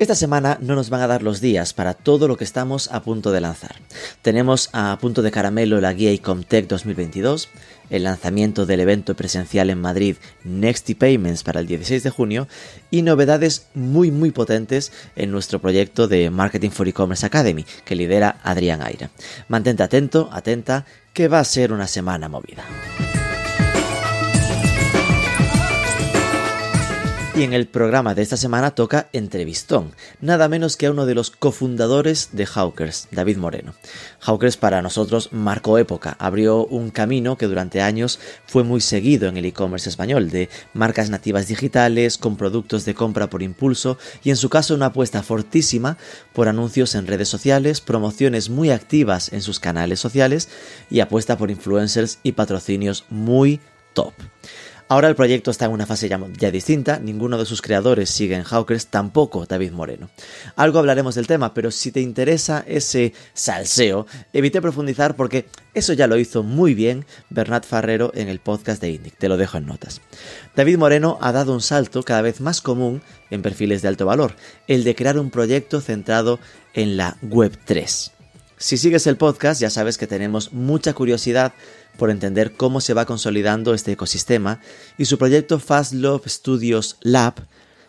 esta semana no nos van a dar los días para todo lo que estamos a punto de lanzar. Tenemos a punto de caramelo la guía Icomtech 2022, el lanzamiento del evento presencial en Madrid Nexty Payments para el 16 de junio y novedades muy muy potentes en nuestro proyecto de Marketing for E-Commerce Academy que lidera Adrián Aira. Mantente atento, atenta, que va a ser una semana movida. Y en el programa de esta semana toca entrevistón, nada menos que a uno de los cofundadores de Hawkers, David Moreno. Hawkers para nosotros marcó época, abrió un camino que durante años fue muy seguido en el e-commerce español, de marcas nativas digitales, con productos de compra por impulso y en su caso una apuesta fortísima por anuncios en redes sociales, promociones muy activas en sus canales sociales y apuesta por influencers y patrocinios muy top. Ahora el proyecto está en una fase ya, distinta, ninguno de sus creadores sigue en Hawkers, tampoco David Moreno. Algo hablaremos del tema, pero si te interesa ese salseo, evité profundizar porque eso ya lo hizo muy bien Bernat Farrero en el podcast de Indic, te lo dejo en notas. David Moreno ha dado un salto cada vez más común en perfiles de alto valor, el de crear un proyecto centrado en la Web 3. Si sigues el podcast ya sabes que tenemos mucha curiosidad por entender cómo se va consolidando este ecosistema y su proyecto Fast Love Studios Lab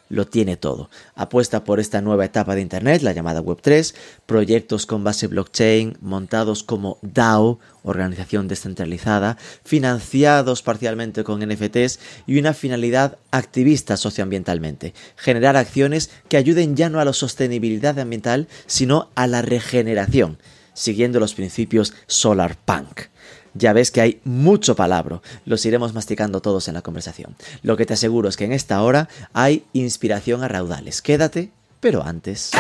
lo tiene todo. Apuesta por esta nueva etapa de Internet, la llamada Web3, proyectos con base blockchain montados como DAO, organización descentralizada, financiados parcialmente con NFTs y una finalidad activista socioambientalmente, generar acciones que ayuden ya no a la sostenibilidad ambiental, sino a la regeneración, siguiendo los principios Solar Punk. Ya ves que hay mucho palabra, los iremos masticando todos en la conversación. Lo que te aseguro es que en esta hora hay inspiración a raudales. Quédate, pero antes...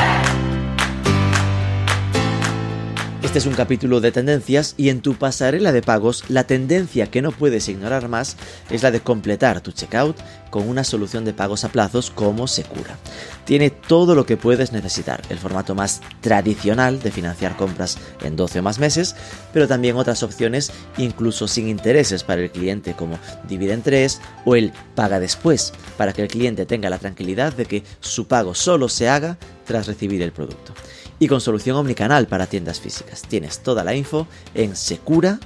Este es un capítulo de tendencias y en tu pasarela de pagos la tendencia que no puedes ignorar más es la de completar tu checkout con una solución de pagos a plazos como Secura. Tiene todo lo que puedes necesitar, el formato más tradicional de financiar compras en 12 o más meses, pero también otras opciones incluso sin intereses para el cliente como Divide en 3 o el Paga después, para que el cliente tenga la tranquilidad de que su pago solo se haga tras recibir el producto y con solución omnicanal para tiendas físicas. Tienes toda la info en secura.q.es.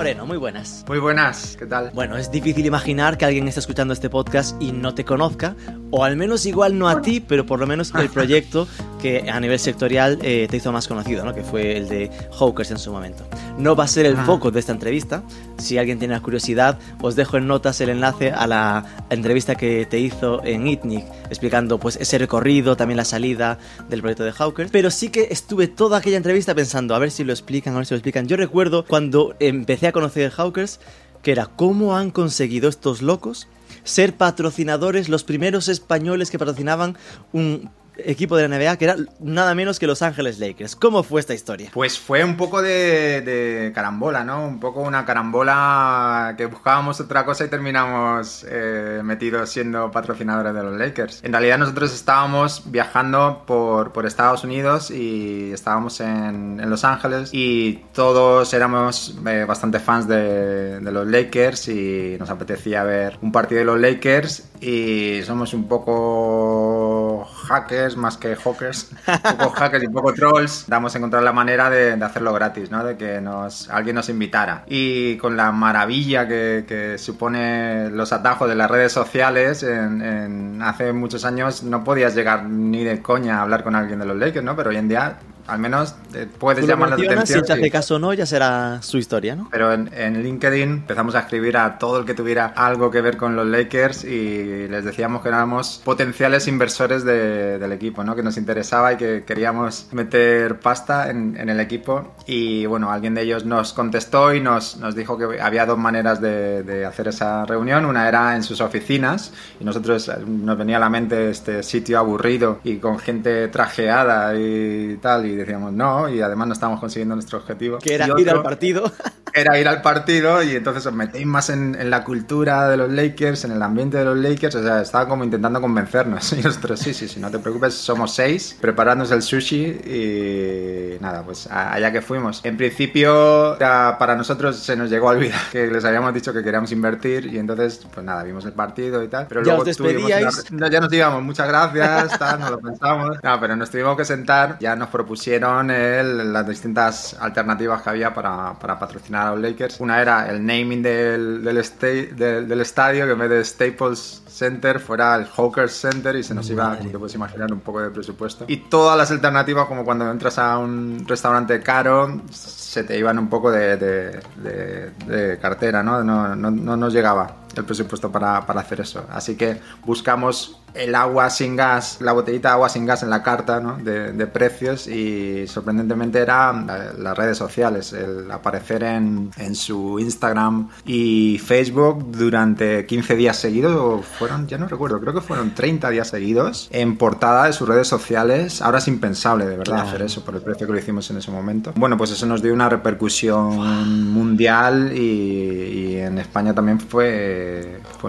Moreno, muy buenas. Muy buenas, ¿qué tal? Bueno, es difícil imaginar que alguien esté escuchando este podcast y no te conozca, o al menos igual no a ti, pero por lo menos el proyecto que a nivel sectorial eh, te hizo más conocido, ¿no? que fue el de Hawkers en su momento. No va a ser el foco de esta entrevista. Si alguien tiene la curiosidad, os dejo en notas el enlace a la entrevista que te hizo en ITNIC, explicando pues ese recorrido, también la salida del proyecto de Hawkers. Pero sí que estuve toda aquella entrevista pensando, a ver si lo explican, a ver si lo explican. Yo recuerdo cuando empecé a conocer Hawkers, que era cómo han conseguido estos locos ser patrocinadores, los primeros españoles que patrocinaban un equipo de la NBA que era nada menos que Los Ángeles Lakers. ¿Cómo fue esta historia? Pues fue un poco de, carambola, ¿no? Un poco una carambola que buscábamos otra cosa y terminamos eh, metidos siendo patrocinadores de los Lakers. En realidad nosotros estábamos viajando por, por Estados Unidos y estábamos en, en, Los Ángeles y todos éramos eh, bastante fans de, de los Lakers y nos apetecía ver un partido de los Lakers y somos un poco hackers más que hawkers, un poco hackers y un poco trolls, damos a encontrar la manera de, hacerlo gratis, ¿no? De que nos, alguien nos invitara. Y con la maravilla que, que supone los atajos de las redes sociales, en, hace muchos años no podías llegar ni de coña a hablar con alguien de los Lakers, ¿no? Pero hoy en día al menos eh, puedes llamar la atención. Si te hace caso o no, ya será su historia, ¿no? Pero en, LinkedIn empezamos a escribir a todo el que tuviera algo que ver con los Lakers y les decíamos que éramos potenciales inversores del equipo, ¿no? Que nos interesaba y que queríamos meter pasta en, el equipo. Y bueno, alguien de ellos nos contestó y nos, nos dijo que había dos maneras de, de hacer esa reunión. Una era en sus oficinas y nosotros eh, nos venía a la mente este sitio aburrido y con gente trajeada y tal. Y decíamos no, y además no estábamos consiguiendo nuestro objetivo. Que era ir al partido. era ir al partido y entonces os metéis más en, en, la cultura de los Lakers, en el ambiente de los Lakers. O sea, estaba como intentando convencernos. Y nosotros, sí, sí, sí, no te preocupes, somos seis, preparándonos el sushi y nada, pues allá que fuimos. En principio, para nosotros se nos llegó a olvidar que les habíamos dicho que queríamos invertir y entonces, pues nada, vimos el partido y tal. Pero ya luego os despedíais. ya nos digamos, muchas gracias, tal, no lo pensamos. No, pero nos tuvimos que sentar, ya nos propusieron el, las distintas alternativas que había para, para patrocinar a los Lakers. Una era el naming del, del, del, del estadio, que en vez de Staples Center fuera el Hawker Center y se nos iba, como te puedes imaginar, un poco de presupuesto. Y todas las alternativas, como cuando entras a un restaurante caro, se te iban un poco de, de, de, de cartera, ¿no? No, ¿no? no nos llegaba el presupuesto para, para, hacer eso. Así que buscamos el agua sin gas, la botellita de agua sin gas en la carta ¿no? de, de, precios y sorprendentemente era las redes sociales, el aparecer en, en, su Instagram y Facebook durante 15 días seguidos, o fueron, ya no recuerdo, creo que fueron 30 días seguidos en portada de sus redes sociales. Ahora es impensable de verdad claro. hacer eso por el precio que lo hicimos en ese momento. Bueno, pues eso nos dio una repercusión mundial y, y en España también fue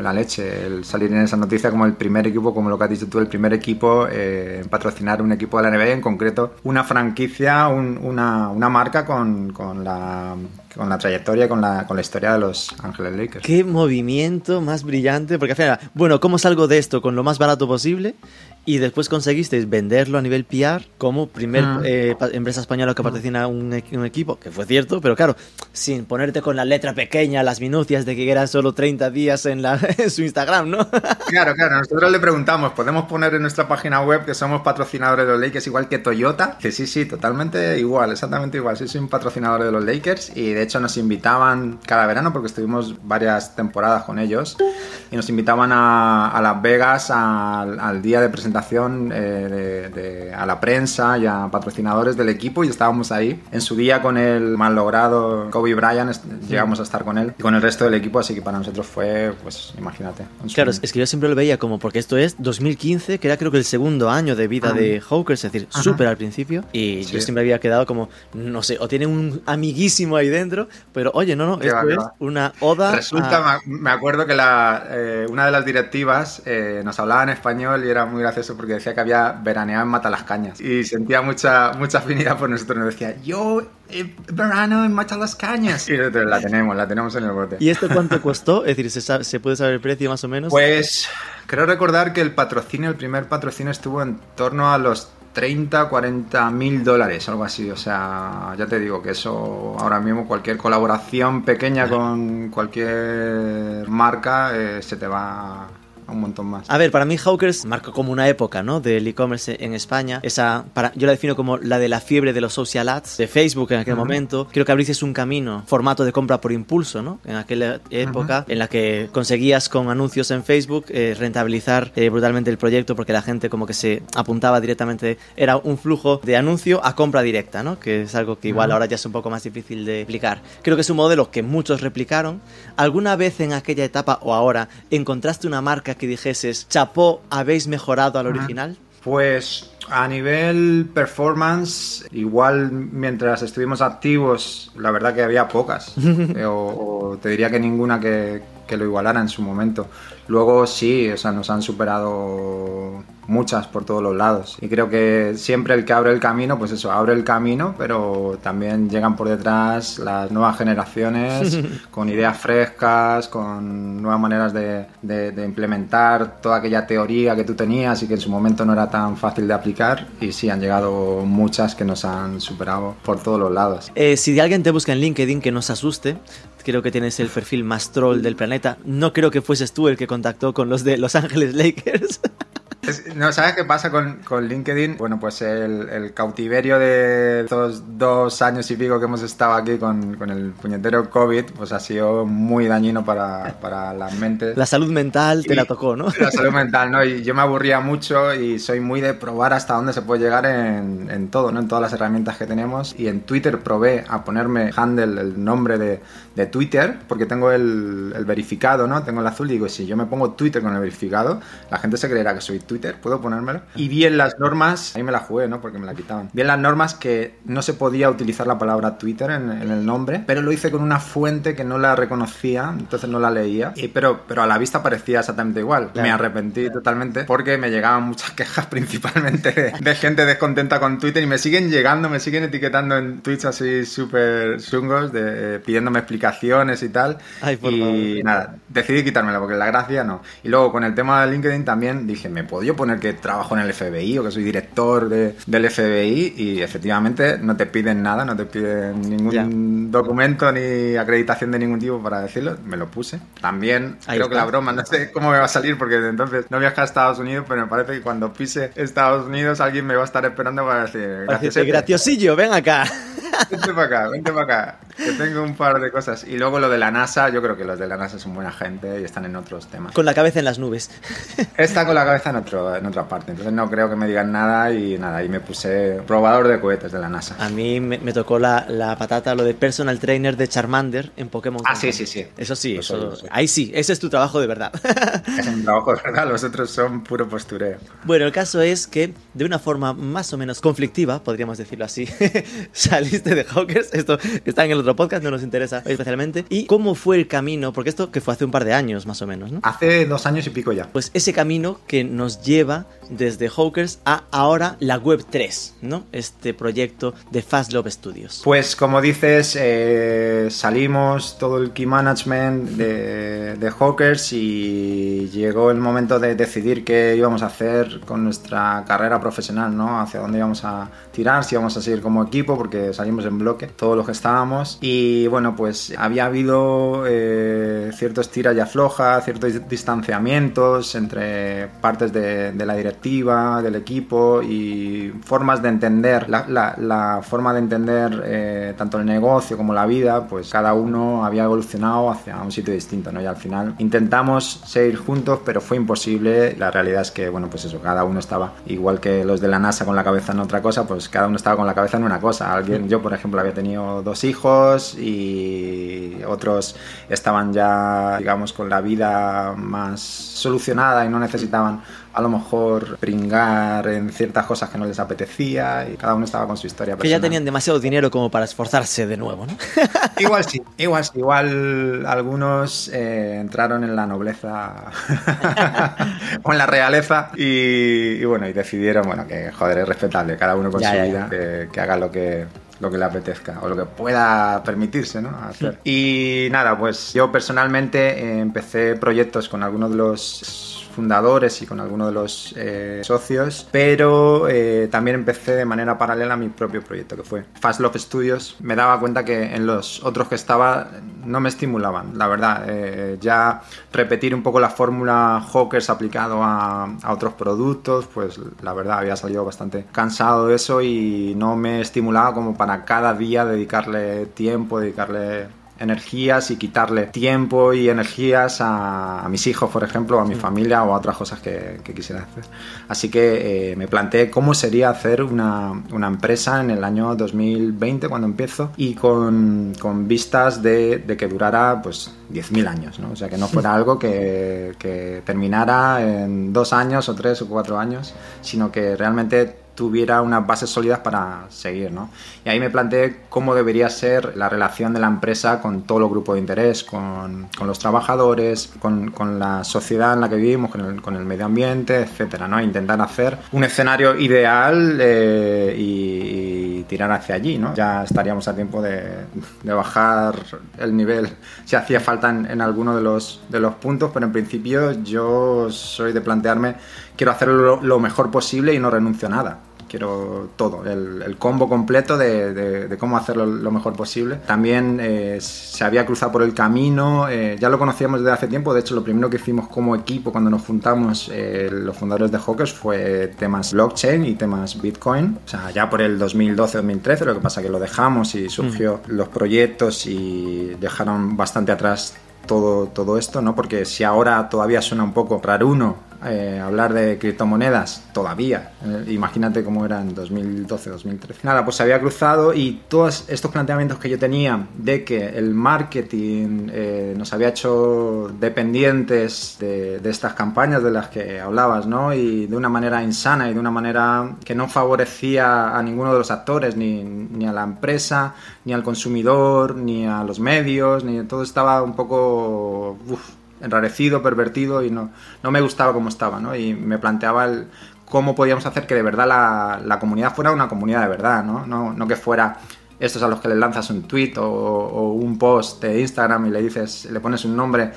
la leche el salir en esa noticia como el primer equipo, como lo que has dicho tú, el primer equipo eh, en patrocinar un equipo de la NBA, en concreto una franquicia, un, una, una, marca con, con, la, con la trayectoria, con la, con la historia de los Ángeles Lakers. Qué movimiento más brillante, porque bueno, ¿cómo salgo de esto con lo más barato posible? Y después conseguisteis venderlo a nivel PR como primer uh -huh. eh, empresa española que patrocina un, un, equipo, que fue cierto, pero claro, sin ponerte con la letra pequeña, las minucias de que eran solo 30 días en, la, en su Instagram, ¿no? Claro, claro, nosotros le preguntamos, ¿podemos poner en nuestra página web que somos patrocinadores de los Lakers igual que Toyota? Que sí, sí, totalmente igual, exactamente igual, sí, soy un patrocinador de los Lakers y de hecho nos invitaban cada verano porque estuvimos varias temporadas con ellos y nos invitaban a, a Las Vegas al, al día de presentación presentación eh, de, de, a la prensa y a patrocinadores del equipo y estábamos ahí. En su día con el mal logrado Kobe Bryant llegamos a estar con él y con el resto del equipo, así que para nosotros fue, pues imagínate. Claro, es que yo siempre lo veía como, porque esto es 2015, que era creo que el segundo año de vida ah. de Hawkers, es decir, súper al principio, y sí. yo siempre había quedado como, no sé, o tiene un amiguísimo ahí dentro, pero oye, no, no, esto va, es va. una oda. Resulta, a... me acuerdo que la, eh, una de las directivas eh, nos hablaba en español y era muy gracioso porque decía que había veraneado en Matalascañas y sentía mucha, mucha afinidad por nosotros. Nos decía, yo eh, verano en Matalascañas. Y nosotros la tenemos, la tenemos en el bote. ¿Y esto cuánto costó? Es decir, ¿se, sabe, ¿se puede saber el precio más o menos? Pues creo recordar que el patrocinio, el primer patrocinio estuvo en torno a los 30, 40 mil dólares, algo así. O sea, ya te digo que eso ahora mismo cualquier colaboración pequeña con cualquier marca eh, se te va un montón más. A ver, para mí Hawkers marcó como una época, ¿no? Del e-commerce en España. Esa, para, yo la defino como la de la fiebre de los social ads de Facebook en aquel uh -huh. momento. Creo que abriste un camino, formato de compra por impulso, ¿no? En aquella época uh -huh. en la que conseguías con anuncios en Facebook eh, rentabilizar eh, brutalmente el proyecto porque la gente como que se apuntaba directamente. Era un flujo de anuncio a compra directa, ¿no? Que es algo que igual uh -huh. ahora ya es un poco más difícil de explicar. Creo que es un modelo que muchos replicaron. ¿Alguna vez en aquella etapa o ahora encontraste una marca que dijeses, chapó, habéis mejorado al original? Pues a nivel performance, igual mientras estuvimos activos, la verdad que había pocas. eh, o, o, te diría que ninguna que, que, lo igualara en su momento. Luego sí, o sea, nos han superado muchas por todos los lados. Y creo que siempre el que abre el camino, pues eso, abre el camino, pero también llegan por detrás las nuevas generaciones con ideas frescas, con nuevas maneras de, de, de, implementar toda aquella teoría que tú tenías y que en su momento no era tan fácil de aplicar. Y sí, han llegado muchas que nos han superado por todos los lados. Eh, si alguien te busca en LinkedIn que no se asuste, creo que tienes el perfil más troll del planeta. No creo que fueses tú el que contactó con los de Los Ángeles Lakers. Es, no, ¿sabes qué pasa con, con LinkedIn? Bueno, pues el, el, cautiverio de estos dos años y pico que hemos estado aquí con, con, el puñetero COVID, pues ha sido muy dañino para, para las mentes. La salud mental te y la tocó, ¿no? La salud mental, ¿no? Y yo me aburría mucho y soy muy de probar hasta dónde se puede llegar en, en todo, ¿no? En todas las herramientas que tenemos. Y en Twitter probé a ponerme handle, el nombre de, de Twitter, porque tengo el, el verificado, ¿no? Tengo el azul y digo, si yo me pongo Twitter con el verificado, la gente se creerá que soy Twitter puedo ponérmelo. Y vi en las normas, ahí me la jugué, ¿no? Porque me la quitaban. Vi en las normas que no se podía utilizar la palabra Twitter en, en el nombre, pero lo hice con una fuente que no la reconocía, entonces no la leía. Y, pero, pero a la vista parecía exactamente igual. Claro. Me arrepentí totalmente porque me llegaban muchas quejas principalmente de, de gente descontenta con Twitter y me siguen llegando, me siguen etiquetando en tweets así súper chungos, de, eh, pidiéndome explicaciones y tal. Ay, por y favor. nada, decidí quitármela porque la gracia no. Y luego con el tema de LinkedIn también dije, ¿me puedo yo poner que trabajo en el FBI o que soy director de- del FBI? Y efectivamente no te piden nada, no te piden ningún documento ni acreditación de ningún tipo para decirlo. Me lo puse. También Ahí creo que la broma, no sé cómo me va a salir porque desde entonces no viajé a Estados Unidos, pero me parece que cuando pise Estados Unidos alguien me va a estar esperando para decir, decirte, graciosillo, ven acá. Vente para acá, vente para acá. Que tengo un par de cosas. Y luego lo de la NASA, yo creo que los de la NASA son buena gente y están en otros temas. Con la cabeza en las nubes. Está con la cabeza en, otro, en otra parte, entonces no creo que me digan nada y nada, y me puse probador de cohetes de la NASA. A mí me, me tocó la, la patata, lo de personal trainer de Charmander en Pokémon. Ah, Company. sí, sí, sí. Eso sí, eso, ahí sí, ese es tu trabajo de verdad. Es un trabajo de verdad, los otros son puro postureo. Bueno, el caso es que de una forma más o menos conflictiva, podríamos decirlo así, saliste de Hawkers, esto está en el otro podcast, no nos interesa especialmente. ¿Y cómo fue el camino? Porque esto que fue hace un par de años más o menos, ¿no? Hace dos años y pico ya. Pues ese camino que nos lleva desde Hawkers a ahora la Web 3, ¿no? Este proyecto de Fast Love Studios. Pues como dices, eh, salimos todo el key management de, de Hawkers y llegó el momento de decidir qué íbamos a hacer con nuestra carrera profesional, ¿no? Hacia dónde íbamos a tirar, si íbamos a seguir como equipo, porque salimos en bloque, todos los que estábamos. Y bueno, pues había habido eh, ciertos tiras y aflojas, ciertos distanciamientos entre partes de, de la directiva, del equipo y formas de entender, la, la- la forma de entender eh, tanto el negocio como la vida, pues cada uno había evolucionado hacia un sitio distinto, ¿no? Y al final intentamos seguir juntos, pero fue imposible. La realidad es que, bueno, pues eso, cada uno estaba igual que los de la NASA con la cabeza en otra cosa, pues cada uno estaba con la cabeza en una cosa. Alguien, yo por ejemplo, había tenido dos hijos y otros estaban ya, digamos, con la vida más solucionada y no necesitaban a lo mejor pringar en ciertas cosas que no les apetecía y cada uno estaba con su historia Que ya tenían demasiado dinero como para esforzarse de nuevo, ¿no? Igual sí, igual sí. Igual algunos eh, entraron en la nobleza o en la realeza y, y bueno, y decidieron, bueno, que joder, es respetable, cada uno con Ya, su ya, vida, que, que haga lo que lo que le apetezca o lo que pueda permitirse ¿no? hacer. Y nada, pues yo personalmente eh, empecé proyectos con algunos de los fundadores y con algunos de los eh, socios, pero eh, también empecé de manera paralela mi propio proyecto, que fue Fast Love Studios. Me daba cuenta que en los otros que estaba no me estimulaban, la verdad. Eh, ya repetir un poco la fórmula Hawkers aplicado a, a otros productos, pues la verdad había salido bastante cansado de eso y no me estimulaba como para cada día dedicarle tiempo, dedicarle energías y quitarle tiempo y energías a, a mis hijos, por ejemplo, a mi familia o a otras cosas que, que quisiera hacer. Así que eh, me planteé cómo sería hacer una, una empresa en el año 2020 cuando empiezo y con, con vistas de, de que durara pues 10.000 años, ¿no? O sea, que no fuera algo que, que terminara en dos años o tres o cuatro años, sino que realmente tuviera unas bases sólidas para seguir, ¿no? Y ahí me planteé cómo debería ser la relación de la empresa con todo el grupo de interés, con, con los trabajadores, con, con, la sociedad en la que vivimos, con el, con el medio ambiente, etcétera, ¿no? Intentar hacer un escenario ideal eh, y, tirar hacia allí, ¿no? Ya estaríamos a tiempo de, de bajar el nivel si hacía falta en, en alguno de los, de los puntos, pero en principio yo soy de plantearme quiero hacerlo lo, mejor posible y no renuncio a nada quiero todo, el, el combo completo de, de, de, cómo hacerlo lo mejor posible. También eh, se había cruzado por el camino, eh, ya lo conocíamos desde hace tiempo, de hecho lo primero que hicimos como equipo cuando nos juntamos eh, los fundadores de Hawkers fue temas blockchain y temas Bitcoin, o sea, ya por el 2012-2013, lo que pasa que lo dejamos y surgió mm. los proyectos y dejaron bastante atrás todo, todo esto, ¿no? Porque si ahora todavía suena un poco raruno eh, hablar de criptomonedas todavía. Eh, imagínate cómo era en 2012, 2013. Nada, pues se había cruzado y todos estos planteamientos que yo tenía de que el marketing eh, nos había hecho dependientes de, estas campañas de las que hablabas, ¿no? Y de una manera insana y de una manera que no favorecía a ninguno de los actores, ni, ni a la empresa, ni al consumidor, ni a los medios, ni todo estaba un poco enrarecido, pervertido y no, no me gustaba como estaba, ¿no? Y me planteaba el, cómo podíamos hacer que de verdad la, la comunidad fuera una comunidad de verdad, ¿no? No, no que fuera estos a los que le lanzas un tweet o, o, un post de Instagram y le dices, le pones un nombre,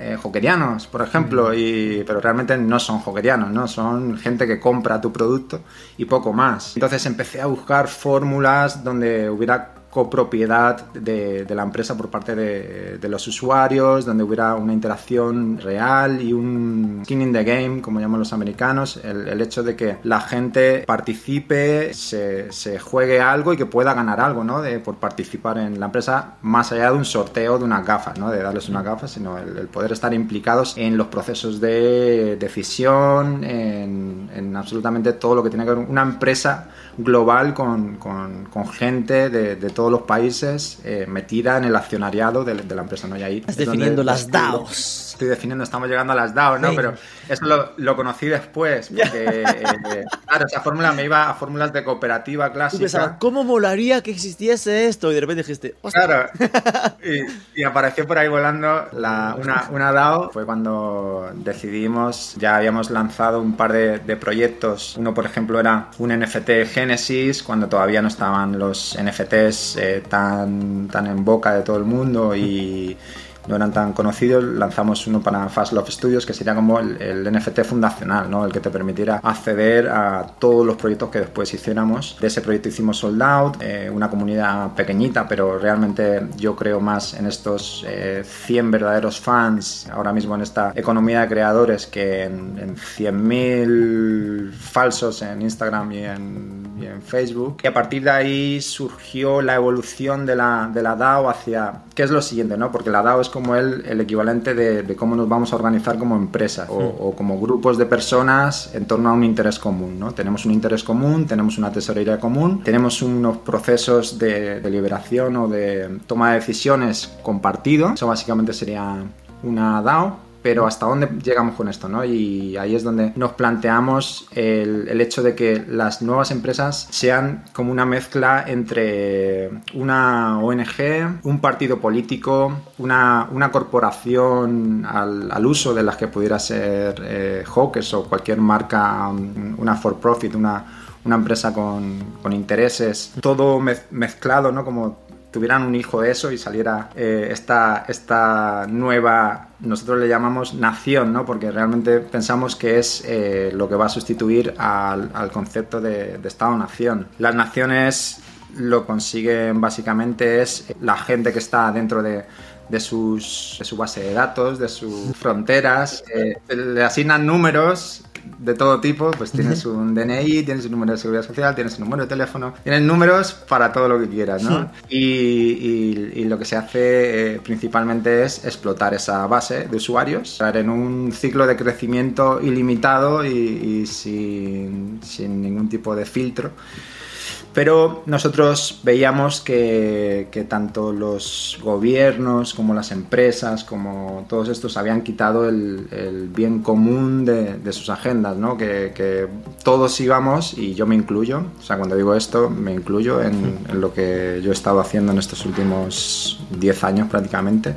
eh, joquerianos, por ejemplo, y, pero realmente no son joquerianos, ¿no? Son gente que compra tu producto y poco más. Entonces empecé a buscar fórmulas donde hubiera copropiedad de, la empresa por parte de, los usuarios, donde hubiera una interacción real y un skin in the game, como llaman los americanos, el, hecho de que la gente participe, se, se, juegue algo y que pueda ganar algo, ¿no? De, por participar en la empresa, más allá de un sorteo de unas gafas, ¿no? De darles unas gafas, sino el, el poder estar implicados en los procesos de decisión, en, en, absolutamente todo lo que tiene que ver una empresa global con, con, con gente de, de todos los países eh, metida en el accionariado de, de, la empresa. ¿no? Y ahí Estás definiendo las DAOs. Estoy definiendo, estamos llegando a las DAOs, ¿no? Sí. Pero eso lo, lo, conocí después, porque, eh, claro, esa fórmula me iba a fórmulas de cooperativa clásica. Pensabas, ¿cómo molaría que existiese esto? Y de repente dijiste, ¡Ostras! Claro, y, y, apareció por ahí volando la, una, una DAO. Fue cuando decidimos, ya habíamos lanzado un par de, de proyectos. Uno, por ejemplo, era un NFT Genesis, cuando todavía no estaban los NFTs eh, tan, tan en boca de todo el mundo y no eran tan conocidos, lanzamos uno para Fast Love Studios que sería como el, NFT fundacional, ¿no? el que te permitiera acceder a todos los proyectos que después hiciéramos. De ese proyecto hicimos Sold Out, eh, una comunidad pequeñita, pero realmente yo creo más en estos eh, 100 verdaderos fans ahora mismo en esta economía de creadores que en, en 100.000 falsos en Instagram y en, y en, Facebook. Y a partir de ahí surgió la evolución de la, de la DAO hacia, ¿qué es lo siguiente? ¿no? Porque la DAO es como el, el equivalente de, de, cómo nos vamos a organizar como empresa o, mm. o, como grupos de personas en torno a un interés común. ¿no? Tenemos un interés común, tenemos una tesorería común, tenemos unos procesos de, de liberación o de toma de decisiones compartido. Eso básicamente sería una DAO pero hasta dónde llegamos con esto, ¿no? Y ahí es donde nos planteamos el, hecho de que las nuevas empresas sean como una mezcla entre una ONG, un partido político, una, una corporación al, uso de las que pudiera ser eh, Hawkers o cualquier marca, una for-profit, una, una empresa con, con, intereses, todo mezclado, ¿no? Como tuvieran un hijo de eso y saliera eh, esta, esta nueva, nosotros le llamamos nación, ¿no? porque realmente pensamos que es eh, lo que va a sustituir al, concepto de, de Estado-nación. Las naciones lo consiguen básicamente es la gente que está dentro de, de, sus, de su base de datos, de sus fronteras, eh, le asignan números de todo tipo, pues tienes un DNI, tienes un número de seguridad social, tienes un número de teléfono, tienes números para todo lo que quieras, ¿no? Sí. Y, y, y, lo que se hace eh, principalmente es explotar esa base de usuarios, en un ciclo de crecimiento ilimitado y, y sin, sin ningún tipo de filtro. Pero nosotros veíamos que, que, tanto los gobiernos como las empresas, como todos estos, habían quitado el, el bien común de, de sus agendas, ¿no? Que, que, todos íbamos, y yo me incluyo, o sea, cuando digo esto, me incluyo en, en lo que yo he estado haciendo en estos últimos 10 años prácticamente.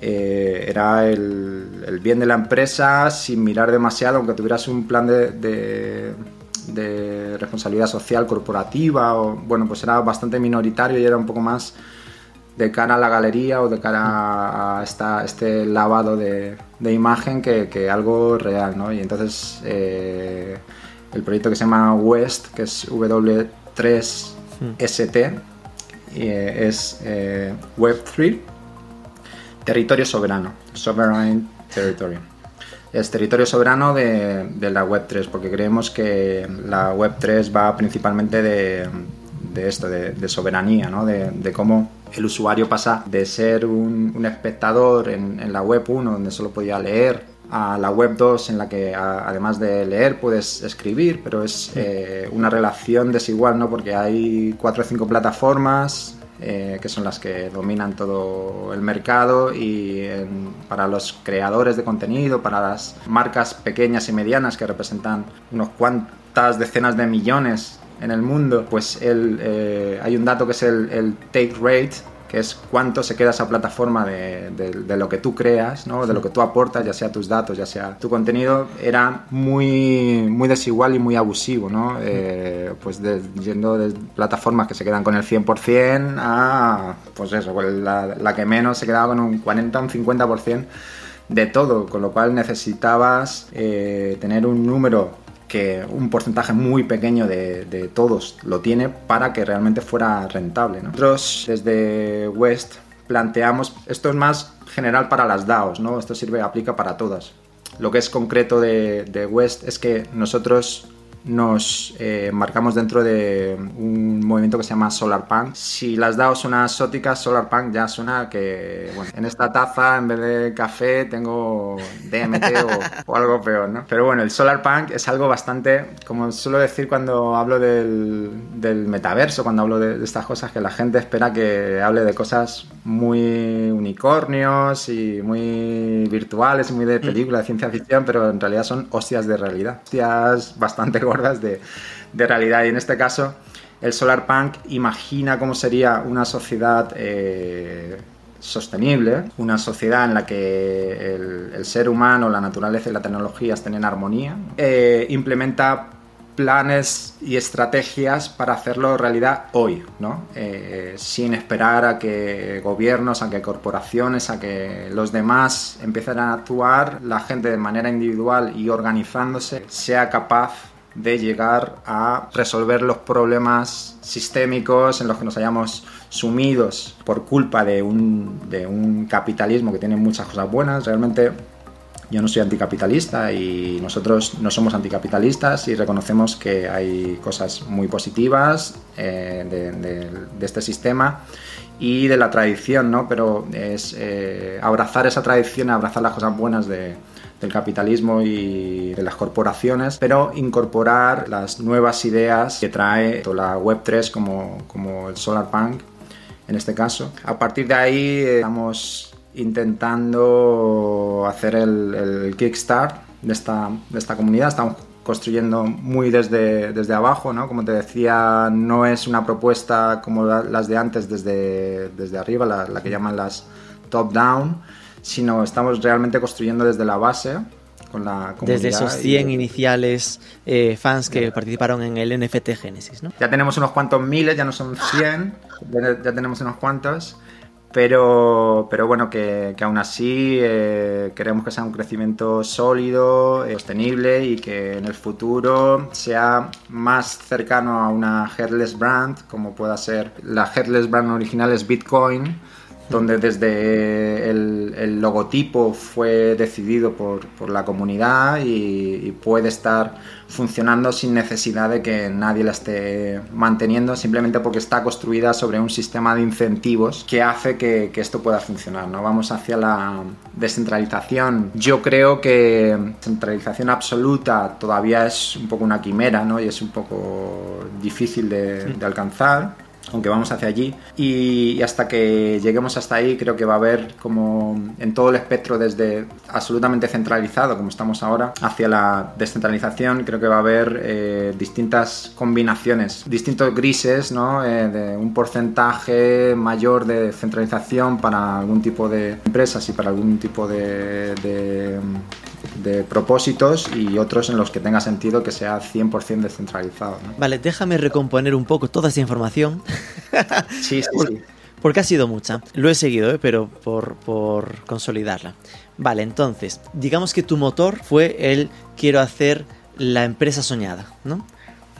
Eh, era el, el, bien de la empresa sin mirar demasiado, aunque tuvieras un plan de, de de responsabilidad social corporativa o bueno pues era bastante minoritario y era un poco más de cara a la galería o de cara a esta, este lavado de, de imagen que, algo real ¿no? y entonces eh, el proyecto que se llama West que es W3ST eh, es eh, Web3 territorio soberano Sovereign Territory es territorio soberano de, de, la Web3, porque creemos que la Web3 va principalmente de, de esto, de, de soberanía, ¿no? de, de, cómo el usuario pasa de ser un, un espectador en, en, la Web 1, donde solo podía leer a la web 2 en la que además de leer puedes escribir, pero es eh, una relación desigual, ¿no? Porque hay cuatro o cinco plataformas eh, que son las que dominan todo el mercado y para los creadores de contenido, para las marcas pequeñas y medianas que representan unos cuantas decenas de millones en el mundo, pues el, eh, hay un dato que es el, el take rate que es cuánto se queda esa plataforma de, de, lo que tú creas, ¿no? de lo que tú aportas, ya sea tus datos, ya sea tu contenido, era muy, muy desigual y muy abusivo, ¿no? Eh, pues yendo de plataformas que se quedan con el 100% a, pues eso, pues la, la que menos se quedaba con un 40 o un 50% de todo, con lo cual necesitabas eh, tener un número un porcentaje muy pequeño de, todos lo tiene para que realmente fuera rentable. Nosotros desde West planteamos, esto es más general para las DAOs, ¿no? esto sirve, aplica para todas. Lo que es concreto de West es que nosotros nos eh, marcamos dentro de un movimiento que se llama Solar Punk. Si las DAO son exóticas, Solar Punk ya suena que, bueno, en esta taza en vez de café tengo DMT o, algo peor, ¿no? Pero bueno, el Solar Punk es algo bastante, como suelo decir cuando hablo del, del metaverso, cuando hablo de, de, estas cosas, que la gente espera que hable de cosas muy unicornios y muy virtuales muy de película, de ciencia ficción, pero en realidad son hostias de realidad. Hostias bastante gordas de, realidad. Y en este caso, el Solar Punk imagina cómo sería una sociedad eh, sostenible, una sociedad en la que el, ser humano, la naturaleza y la tecnología estén en armonía. Eh, implementa planes y estrategias para hacerlo realidad hoy, ¿no? Eh, sin esperar a que gobiernos, a que corporaciones, a que los demás empiecen a actuar, la gente de manera individual y organizándose sea capaz de llegar a resolver los problemas sistémicos en los que nos hayamos sumidos por culpa de un, de un capitalismo que tiene muchas cosas buenas. Realmente yo no soy anticapitalista y nosotros no somos anticapitalistas y reconocemos que hay cosas muy positivas eh, de, este sistema y de la tradición, ¿no? Pero es eh, abrazar esa tradición, abrazar las cosas buenas de, del capitalismo y de las corporaciones, pero incorporar las nuevas ideas que trae la Web3 como, como el Solarpunk en este caso. A partir de ahí estamos intentando hacer el, el kickstart de esta, de esta comunidad. Estamos construyendo muy desde, desde abajo, ¿no? Como te decía, no es una propuesta como las de antes desde, desde arriba, la, la que llaman las top-down, sino estamos realmente construyendo desde la base con la comunidad. Desde esos 100 iniciales eh, fans que participaron en el NFT Genesis, ¿no? Ya tenemos unos cuantos miles, ya no son 100, ya, tenemos unos cuantos, pero, pero bueno, que, que aún así eh, queremos que sea un crecimiento sólido, eh, sostenible y que en el futuro sea más cercano a una headless brand, como pueda ser la headless brand original es Bitcoin donde desde el, logotipo fue decidido por, la comunidad y, puede estar funcionando sin necesidad de que nadie la esté manteniendo, simplemente porque está construida sobre un sistema de incentivos que hace que, esto pueda funcionar. ¿no? Vamos hacia la descentralización. Yo creo que centralización absoluta todavía es un poco una quimera ¿no? y es un poco difícil de, de alcanzar aunque vamos hacia allí. Y, hasta que lleguemos hasta ahí, creo que va a haber como en todo el espectro, desde absolutamente centralizado, como estamos ahora, hacia la descentralización, creo que va a haber eh, distintas combinaciones, distintos grises, ¿no? Eh, de un porcentaje mayor de centralización para algún tipo de empresas y para algún tipo de de propósitos y otros en los que tenga sentido que sea 100% descentralizado. Vale, déjame recomponer un poco toda esa información. sí, sí, sí. Porque ha sido mucha. Lo he seguido, ¿eh? pero por, por consolidarla. Vale, entonces, digamos que tu motor fue el quiero hacer la empresa soñada, ¿no?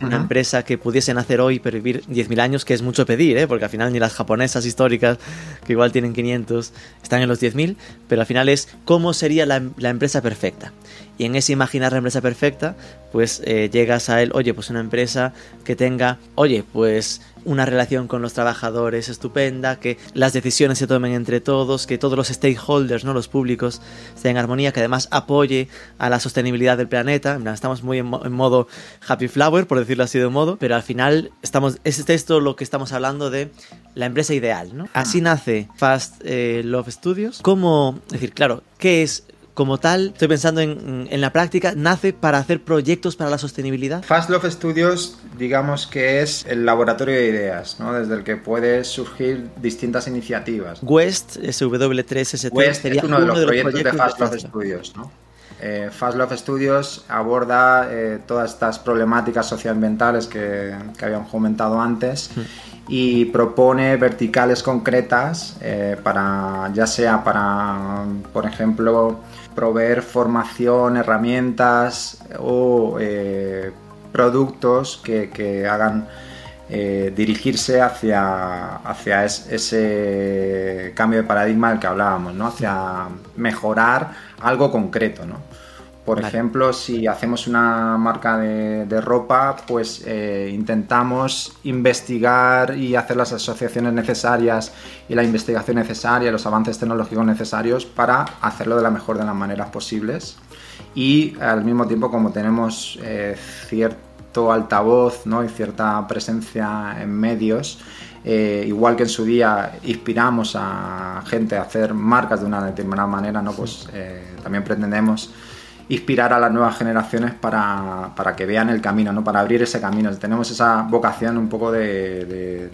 Una empresa que pudiesen hacer hoy pero vivir 10.000 años, que es mucho pedir, ¿eh? porque al final ni las japonesas históricas, que igual tienen 500, están en los 10.000, pero al final es cómo sería la, empresa perfecta. Y en ese imaginar la empresa perfecta, pues eh, llegas a él, oye, pues una empresa que tenga, oye, pues una relación con los trabajadores estupenda, que las decisiones se tomen entre todos, que todos los stakeholders, ¿no? los públicos, estén en armonía, que además apoye a la sostenibilidad del planeta. Estamos muy en, modo happy flower, por decirlo así de un modo, pero al final estamos, es esto lo que estamos hablando de la empresa ideal. ¿no? Así nace Fast eh, Love Studios. ¿Cómo, es decir, claro, qué es como tal, estoy pensando en, la práctica, nace para hacer proyectos para la sostenibilidad? Fast Love Studios, digamos que es el laboratorio de ideas, ¿no? desde el que puede surgir distintas iniciativas. West, SW3ST, West sería es uno, de los, proyectos, de Fast Love Studios. ¿no? Eh, Fast Love Studios aborda eh, todas estas problemáticas socioambientales que, que habíamos comentado antes. Hmm. y propone verticales concretas eh, para ya sea para por ejemplo proveer formación, herramientas o eh, productos que, hagan eh, dirigirse hacia, hacia ese cambio de paradigma del que hablábamos, ¿no? hacia mejorar algo concreto. ¿no? Por ejemplo, si hacemos una marca de, ropa, pues eh, intentamos investigar y hacer las asociaciones necesarias y la investigación necesaria, los avances tecnológicos necesarios para hacerlo de la mejor de las maneras posibles. Y al mismo tiempo, como tenemos eh, cierto altavoz ¿no? y cierta presencia en medios, eh, igual que en su día inspiramos a gente a hacer marcas de una determinada manera, ¿no? pues también pretendemos inspirar a las nuevas generaciones para, que vean el camino, ¿no? para abrir ese camino. Tenemos esa vocación un poco de,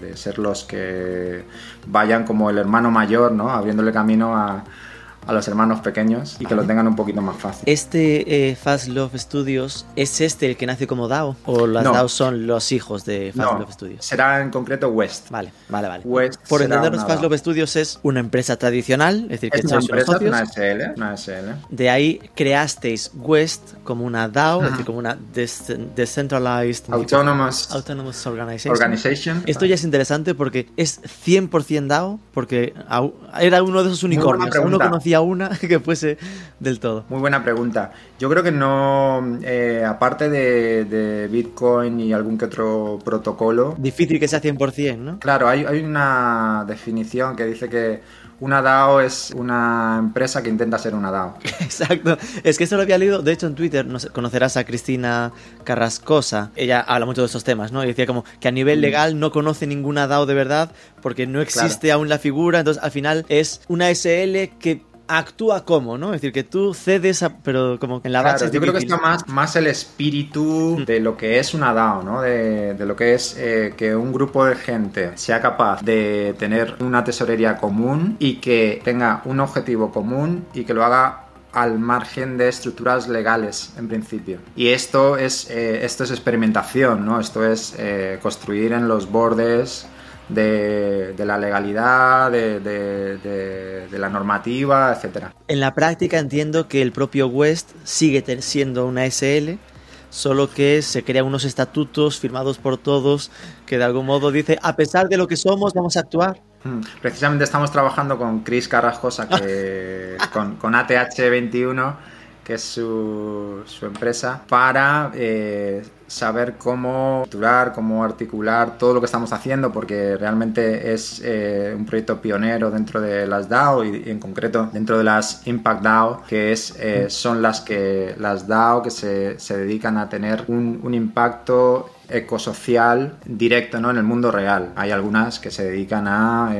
de ser los que vayan como el hermano mayor, ¿no? abriéndole camino a, a los hermanos pequeños y que lo tengan un poquito más fácil. ¿Este eh, Fast Love Studios es este el que nace como DAO? ¿O las DAO son los hijos de Fast Love Studios? Será en concreto West. Vale, vale, vale. Por entendernos, Fast Love Studios es una empresa tradicional, es decir, que es una empresa, una SL, una SL. De ahí creasteis West como una DAO, es decir, como una Decentralized Autonomous, Autonomous Organization. Esto ya es interesante porque es 100% DAO, porque era uno de esos unicornios. Uno conocía una que fuese del todo? Muy buena pregunta. Yo creo que no, eh, aparte de, Bitcoin y algún que otro protocolo... Difícil que sea 100%, ¿no? Claro, hay, hay una definición que dice que una DAO es una empresa que intenta ser una DAO. Exacto. Es que eso lo había leído, de hecho en Twitter no conocerás a Cristina Carrascosa. Ella habla mucho de estos temas, ¿no? Y decía como que a nivel mm. legal no conoce ninguna DAO de verdad porque no existe aún la figura. Entonces al final es una SL que actúa como, ¿no? Es decir, que tú cedes, pero como en la base. yo creo que está más, más el espíritu mm. de lo que es una DAO, ¿no? De, lo que es eh, que un grupo de gente sea capaz de tener una tesorería común y que tenga un objetivo común y que lo haga al margen de estructuras legales en principio. Y esto es, eh, esto es experimentación, ¿no? Esto es eh, construir en los bordes de, la legalidad, de, la normativa, etcétera. En la práctica entiendo que el propio West sigue siendo una SL, solo que se crean unos estatutos firmados por todos que de algún modo dice, a pesar de lo que somos, vamos a actuar. Hmm. Precisamente estamos trabajando con Chris Carrascosa, que, con, con ATH21 que es su, empresa, para eh, saber cómo estructurar, cómo articular todo lo que estamos haciendo, porque realmente es eh, un proyecto pionero dentro de las DAO y, en concreto dentro de las Impact DAO, que es, eh, son las, que, las DAO que se, se dedican a tener un, un impacto ecosocial directo ¿no? en el mundo real. Hay algunas que se dedican a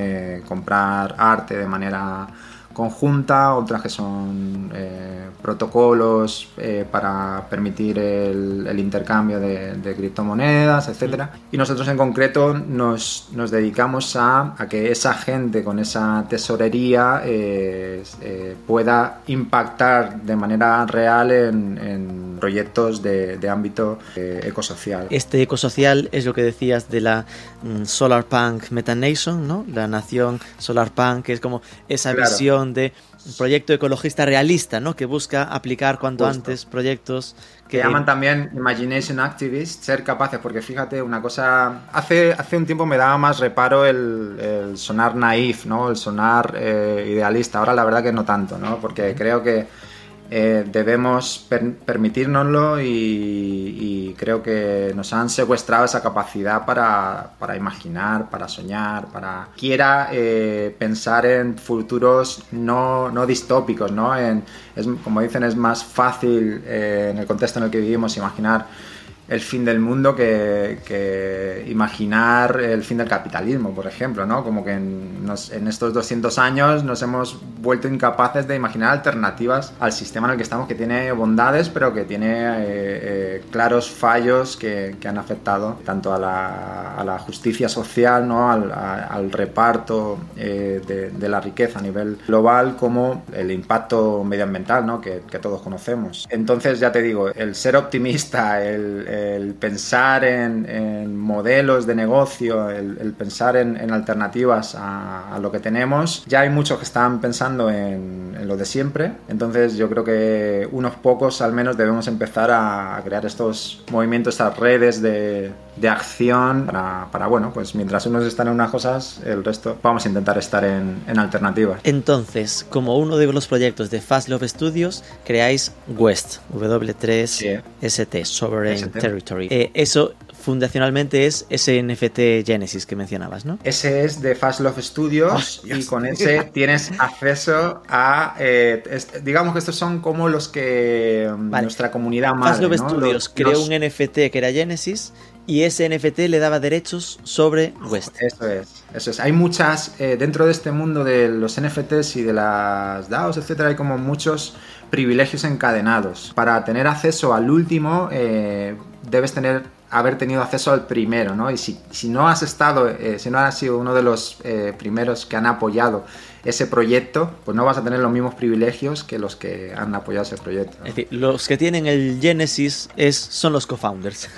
comprar arte de manera conjunta, otras que son eh, protocolos eh, para permitir el, intercambio de, criptomonedas, etc. Y nosotros en concreto nos, dedicamos a, que esa gente con esa tesorería eh, pueda impactar de manera real en, proyectos de, ámbito ecosocial. Este ecosocial es lo que decías de la mm, Solarpunk Metanation, ¿no? La nación Solarpunk, que es como esa visión de un proyecto ecologista realista, ¿no? Que busca aplicar cuanto antes proyectos que... llaman también Imagination Activists, ser capaces, porque fíjate, una cosa... Hace, hace un tiempo me daba más reparo el, sonar naif, ¿no? El sonar eh, idealista. Ahora la verdad que no tanto, ¿no? Porque creo que eh, debemos permitirnoslo y, creo que nos han secuestrado esa capacidad para, imaginar, para soñar, para quiera eh, pensar en futuros no, no distópicos, ¿no? En, es, como dicen, es más fácil eh, en el contexto en el que vivimos imaginar el fin del mundo que, imaginar el fin del capitalismo, por ejemplo, ¿no? Como que en, estos 200 años nos hemos vuelto incapaces de imaginar alternativas al sistema en el que estamos, que tiene bondades, pero que tiene eh, eh, claros fallos que, han afectado tanto a la, justicia social, ¿no? Al, reparto eh, de, la riqueza a nivel global, como el impacto medioambiental, ¿no? Que, que todos conocemos. Entonces, ya te digo, el ser optimista, el el pensar en, modelos de negocio, el, pensar en, alternativas a, lo que tenemos. Ya hay muchos que están pensando en, lo de siempre, entonces yo creo que unos pocos al menos debemos empezar a, crear estos movimientos, estas redes de, acción para, bueno, pues mientras unos están en unas cosas, el resto vamos a intentar estar en, alternativas. Entonces, como uno de los proyectos de Fast Love Studios, creáis West, W3 ST, Sovereign Territory. Eh, eso fundacionalmente es ese NFT Genesis que mencionabas, ¿no? Ese es de Fast Love Studios y con ese tienes acceso a, eh, digamos que estos son como los que mm, nuestra comunidad más. Fast Love Studios creó un NFT que era Genesis y ese NFT le daba derechos sobre West. Eso es, eso es. Hay muchas, eh, dentro de este mundo de los NFTs y de las DAOs, etcétera, hay como muchos privilegios encadenados. Para tener acceso al último, eh, debes tener haber tenido acceso al primero, ¿no? Y si, si no has estado, eh, si no has sido uno de los primeros que han apoyado ese proyecto, pues no vas a tener los mismos privilegios que los que han apoyado ese proyecto. Es decir, los que tienen el Genesis es, son los co-founders.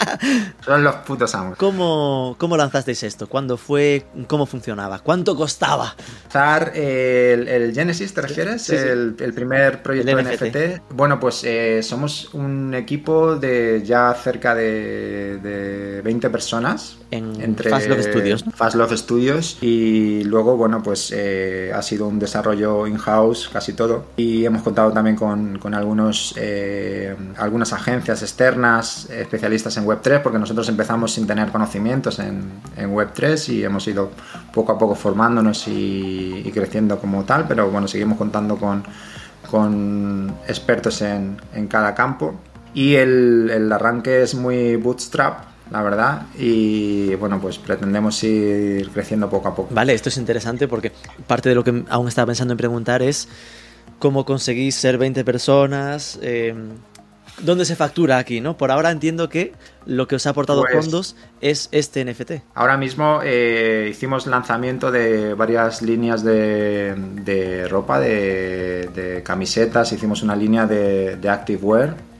son los putos amos. ¿Cómo, ¿Cómo lanzasteis esto? ¿Cuándo fue? ¿Cómo funcionaba? ¿Cuánto costaba? Lanzar el, Genesis, ¿te refieres? El, primer proyecto de NFT. Bueno, pues eh, somos un equipo de ya cerca de, de 20 personas. En entre Fast Love Studios. Fast Love Studios. Y luego, bueno, pues... Eh, ha sido un desarrollo in-house casi todo. Y hemos contado también con, algunos, eh, algunas agencias externas especialistas en Web3 porque nosotros empezamos sin tener conocimientos en, en Web3 y hemos ido poco a poco formándonos y, creciendo como tal, pero bueno, seguimos contando con, con expertos en, en cada campo. Y el, el arranque es muy bootstrap la verdad. Y bueno, pues pretendemos ir creciendo poco a poco. Vale, esto es interesante porque parte de lo que aún estaba pensando en preguntar es cómo conseguís ser 20 personas. Eh, ¿Dónde se factura aquí? ¿no? Por ahora entiendo que lo que os ha aportado pues fondos es este NFT. Ahora mismo eh, hicimos lanzamiento de varias líneas de, ropa, de, camisetas, hicimos una línea de, de Activewear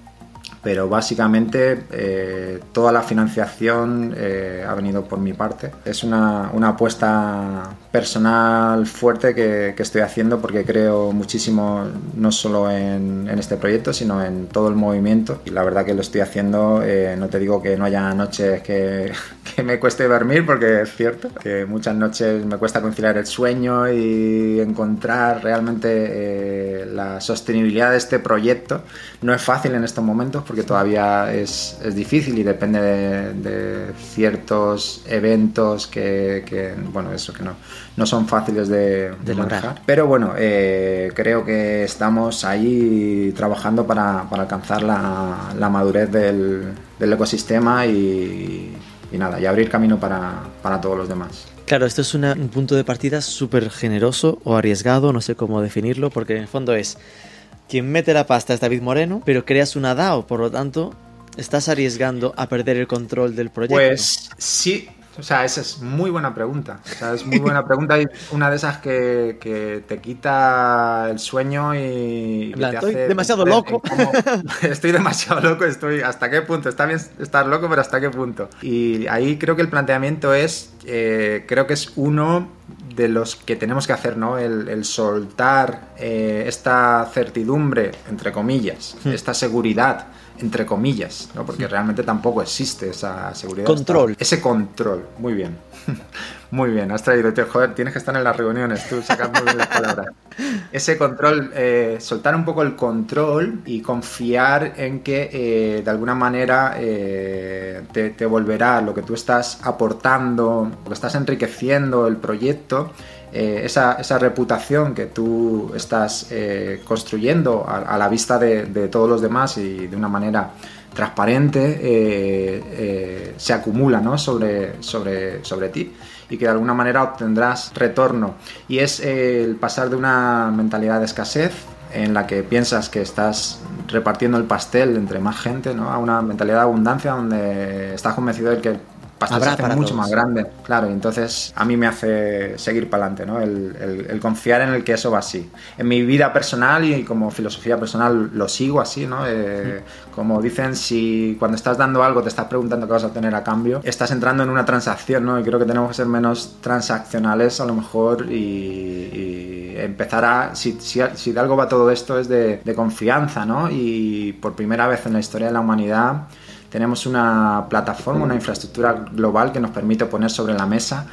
pero básicamente eh, toda la financiación eh, ha venido por mi parte. Es una, una apuesta personal fuerte que, que, estoy haciendo porque creo muchísimo no solo en, en, este proyecto, sino en todo el movimiento. Y la verdad que lo estoy haciendo, eh, no te digo que no haya noches que, que, me cueste dormir, porque es cierto que muchas noches me cuesta conciliar el sueño y encontrar realmente la sostenibilidad de este proyecto. No es fácil en estos momentos porque todavía es, es difícil y depende de, ciertos eventos que, que, bueno, eso que no, no son fáciles de, manejar. Pero bueno, eh, creo que estamos ahí trabajando para, alcanzar la, la madurez del, del ecosistema y, y, nada, y abrir camino para, para todos los demás. Claro, esto es un punto de partida súper generoso o arriesgado, no sé cómo definirlo, porque en el fondo es quien mete la pasta es David Moreno, pero creas una DAO, por lo tanto, estás arriesgando a perder el control del proyecto. Pues sí, o sea, esa es muy buena pregunta. O sea, es muy buena pregunta y una de esas que, te quita el sueño y, te estoy demasiado loco. estoy demasiado loco, estoy hasta qué punto. Está bien estar loco, pero hasta qué punto. Y ahí creo que el planteamiento es, eh, creo que es uno de los que tenemos que hacer, ¿no? El, soltar eh, esta certidumbre, entre comillas, hmm. esta seguridad, entre comillas, ¿no? Porque realmente tampoco existe esa seguridad. Control. ese control, muy bien. Muy bien, has traído, tío, joder, tienes que estar en las reuniones, tú sacas muy bien las palabras. Ese control, eh, soltar un poco el control y confiar en que eh, de alguna manera eh, te, te, volverá lo que tú estás aportando, lo que estás enriqueciendo el proyecto, esa, esa, reputación que tú estás construyendo a, la vista de, todos los demás y de una manera transparente eh, eh, se acumula ¿no? sobre, sobre, sobre ti y que de alguna manera obtendrás retorno. Y es el pasar de una mentalidad de escasez en la que piensas que estás repartiendo el pastel entre más gente, ¿no? a una mentalidad de abundancia donde estás convencido de que pastel mucho más grande. Claro, y entonces a mí me hace seguir para adelante, ¿no? El, confiar en el que eso va así. En mi vida personal y como filosofía personal lo sigo así, ¿no? Eh, como dicen, si cuando estás dando algo te estás preguntando qué vas a tener a cambio, estás entrando en una transacción, ¿no? Y creo que tenemos que ser menos transaccionales a lo mejor y, empezar a... Si, si, de algo va todo esto es de, de confianza, ¿no? Y por primera vez en la historia de la humanidad tenemos una plataforma, una infraestructura global que nos permite poner sobre la mesa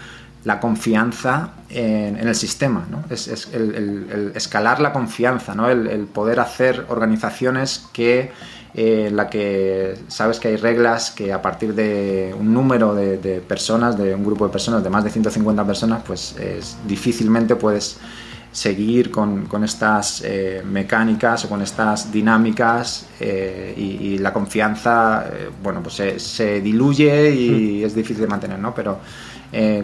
la confianza en, el sistema, ¿no? es, el, escalar la confianza, ¿no? el, poder hacer organizaciones que eh, en la que sabes que hay reglas que a partir de un número de, personas, de un grupo de personas, de más de 150 personas, pues es, difícilmente puedes seguir con, con estas eh, mecánicas o con estas dinámicas eh, y, la confianza eh, bueno pues se, se, diluye y es difícil de mantener ¿no? pero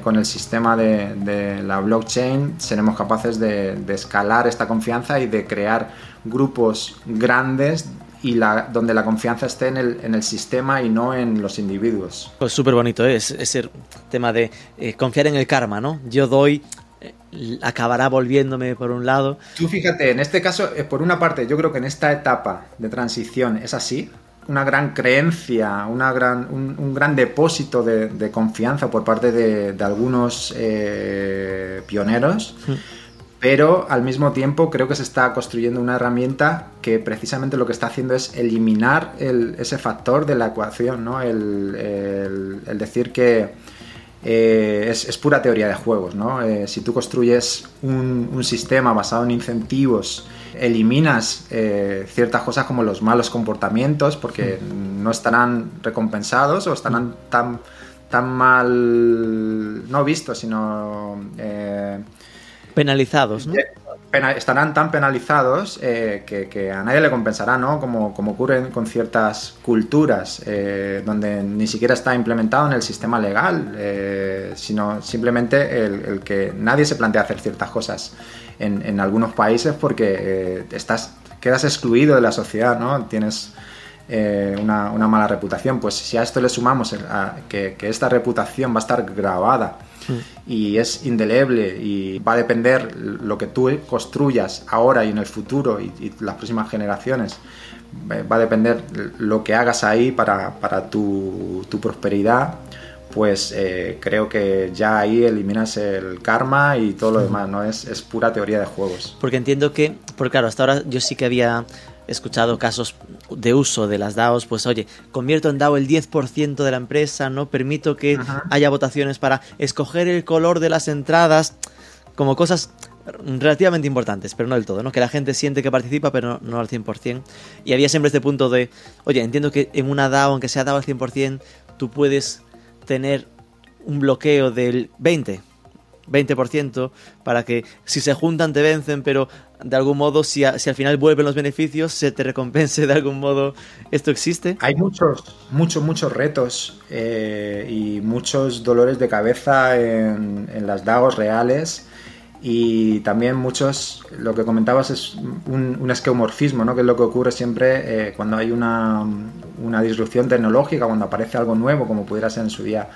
con el sistema de, de, la blockchain seremos capaces de, de, escalar esta confianza y de crear grupos grandes y la, donde la confianza esté en el, en el sistema y no en los individuos. Pues súper bonito, es ese tema de confiar en el karma, ¿no? Yo doy, acabará volviéndome por un lado. Tú fíjate, en este caso, eh, por una parte, yo creo que en esta etapa de transición es así, una gran creencia, una gran, un, gran depósito de, confianza por parte de, algunos eh, pioneros, pero al mismo tiempo creo que se está construyendo una herramienta que precisamente lo que está haciendo es eliminar ese factor de la ecuación, ¿no? el decir que eh, es, pura teoría de juegos, ¿no? Eh, si tú construyes un, sistema basado en incentivos, eliminas eh, ciertas cosas como los malos comportamientos porque no estarán recompensados o estarán tan, tan mal, no vistos, sino... Penalizados, ¿no? Estarán tan penalizados eh, que, a nadie le compensará, ¿no? Como, como ocurre con ciertas culturas, eh, donde ni siquiera está implementado en el sistema legal, eh, sino simplemente el, que nadie se plantea hacer ciertas cosas en, algunos países porque estás, quedas excluido de la sociedad, ¿no? Tienes una, mala reputación. Pues si a esto le sumamos que, que esta reputación va a estar grabada, y es indeleble y va a depender lo que tú construyas ahora y en el futuro y, las próximas generaciones. Eh, va a depender lo que hagas ahí para, tu, prosperidad pues eh, creo que ya ahí eliminas el karma y todo lo demás, ¿no? Es, es pura teoría de juegos. Porque entiendo que, porque claro, hasta ahora yo sí que había he escuchado casos de uso de las DAOs, pues oye, convierto en DAO el 10% de la empresa, no permito que haya votaciones para escoger el color de las entradas, como cosas relativamente importantes, pero no del todo, ¿no? Que la gente siente que participa, pero no, al 100%. Y había siempre este punto de, oye, entiendo que en una DAO, aunque sea DAO al 100%, tú puedes tener un bloqueo del 20%, 20% para que si se juntan te vencen, pero de algún modo si, si, al final vuelven los beneficios, se te recompense de algún modo. ¿Esto existe? Hay muchos, muchos, muchos retos eh, y muchos dolores de cabeza en, en las DAOs reales y también muchos, lo que comentabas es un, un ¿no? que es lo que ocurre siempre eh, cuando hay una, una disrupción tecnológica, cuando aparece algo nuevo, como pudiera ser en su día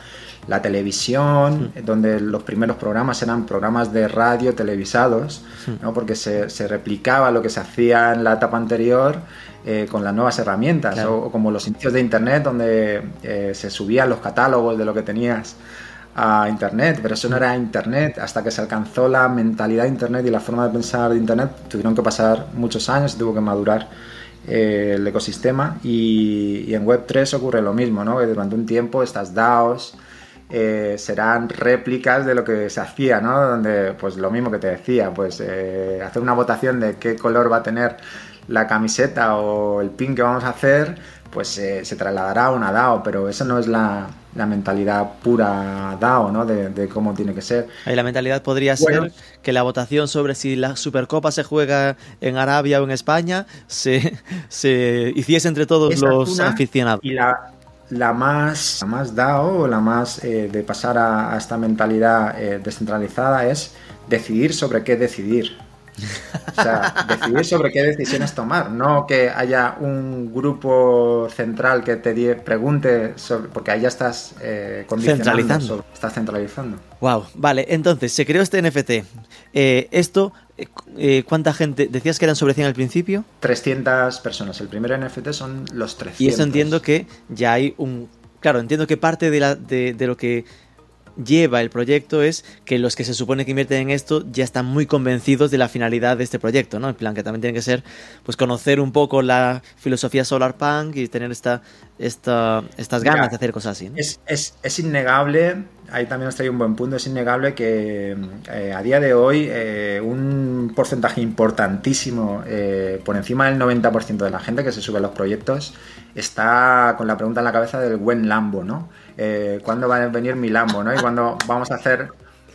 la televisión, donde los primeros programas eran programas de radio televisados, ¿no? porque se, se, replicaba lo que se hacía en la etapa anterior eh, con las nuevas herramientas, o, como los inicios de Internet, donde eh, se subían los catálogos de lo que tenías a Internet, pero eso no era Internet. Hasta que se alcanzó la mentalidad de Internet y la forma de pensar de Internet, tuvieron que pasar muchos años y tuvo que madurar eh, el ecosistema. Y, y, en Web3 ocurre lo mismo, ¿no? que durante un tiempo estas DAOs eh, serán réplicas de lo que se hacía, ¿no? Donde, pues lo mismo que te decía, pues eh, hacer una votación de qué color va a tener la camiseta o el pin que vamos a hacer, pues eh, se trasladará a una DAO, pero eso no es la, la mentalidad pura DAO, ¿no? De, cómo tiene que ser. Ahí la mentalidad podría ser que la votación sobre si la Supercopa se juega en Arabia o en España se, se hiciese entre todos los aficionados. Y la, la más, la más DAO, la más eh, de pasar a, esta mentalidad eh, descentralizada es decidir sobre qué decidir. O sea, decidir sobre qué decisiones tomar, no que haya un grupo central que te pregunte sobre, porque ahí ya estás eh, centralizando. estás centralizando. Wow, vale, entonces se creó este NFT. Eh, esto, eh, ¿cuánta gente? Decías que eran sobre 100 al principio. 300 personas. El primer NFT son los 300. Y eso entiendo que ya hay un... Claro, entiendo que parte de, la, de, de lo que lleva el proyecto es que los que se supone que invierten en esto ya están muy convencidos de la finalidad de este proyecto, ¿no? En plan que también tiene que ser pues conocer un poco la filosofía solar punk y tener esta, esta estas ganas de hacer cosas así. Es, es, es, innegable, ahí también os traigo un buen punto, es innegable que eh, a día de hoy eh, un porcentaje importantísimo, eh, por encima del 90% de la gente que se sube a los proyectos, está con la pregunta en la cabeza del buen Lambo, ¿no? Eh, cuándo va a venir mi Lambo, ¿no? Y cuando vamos a hacer,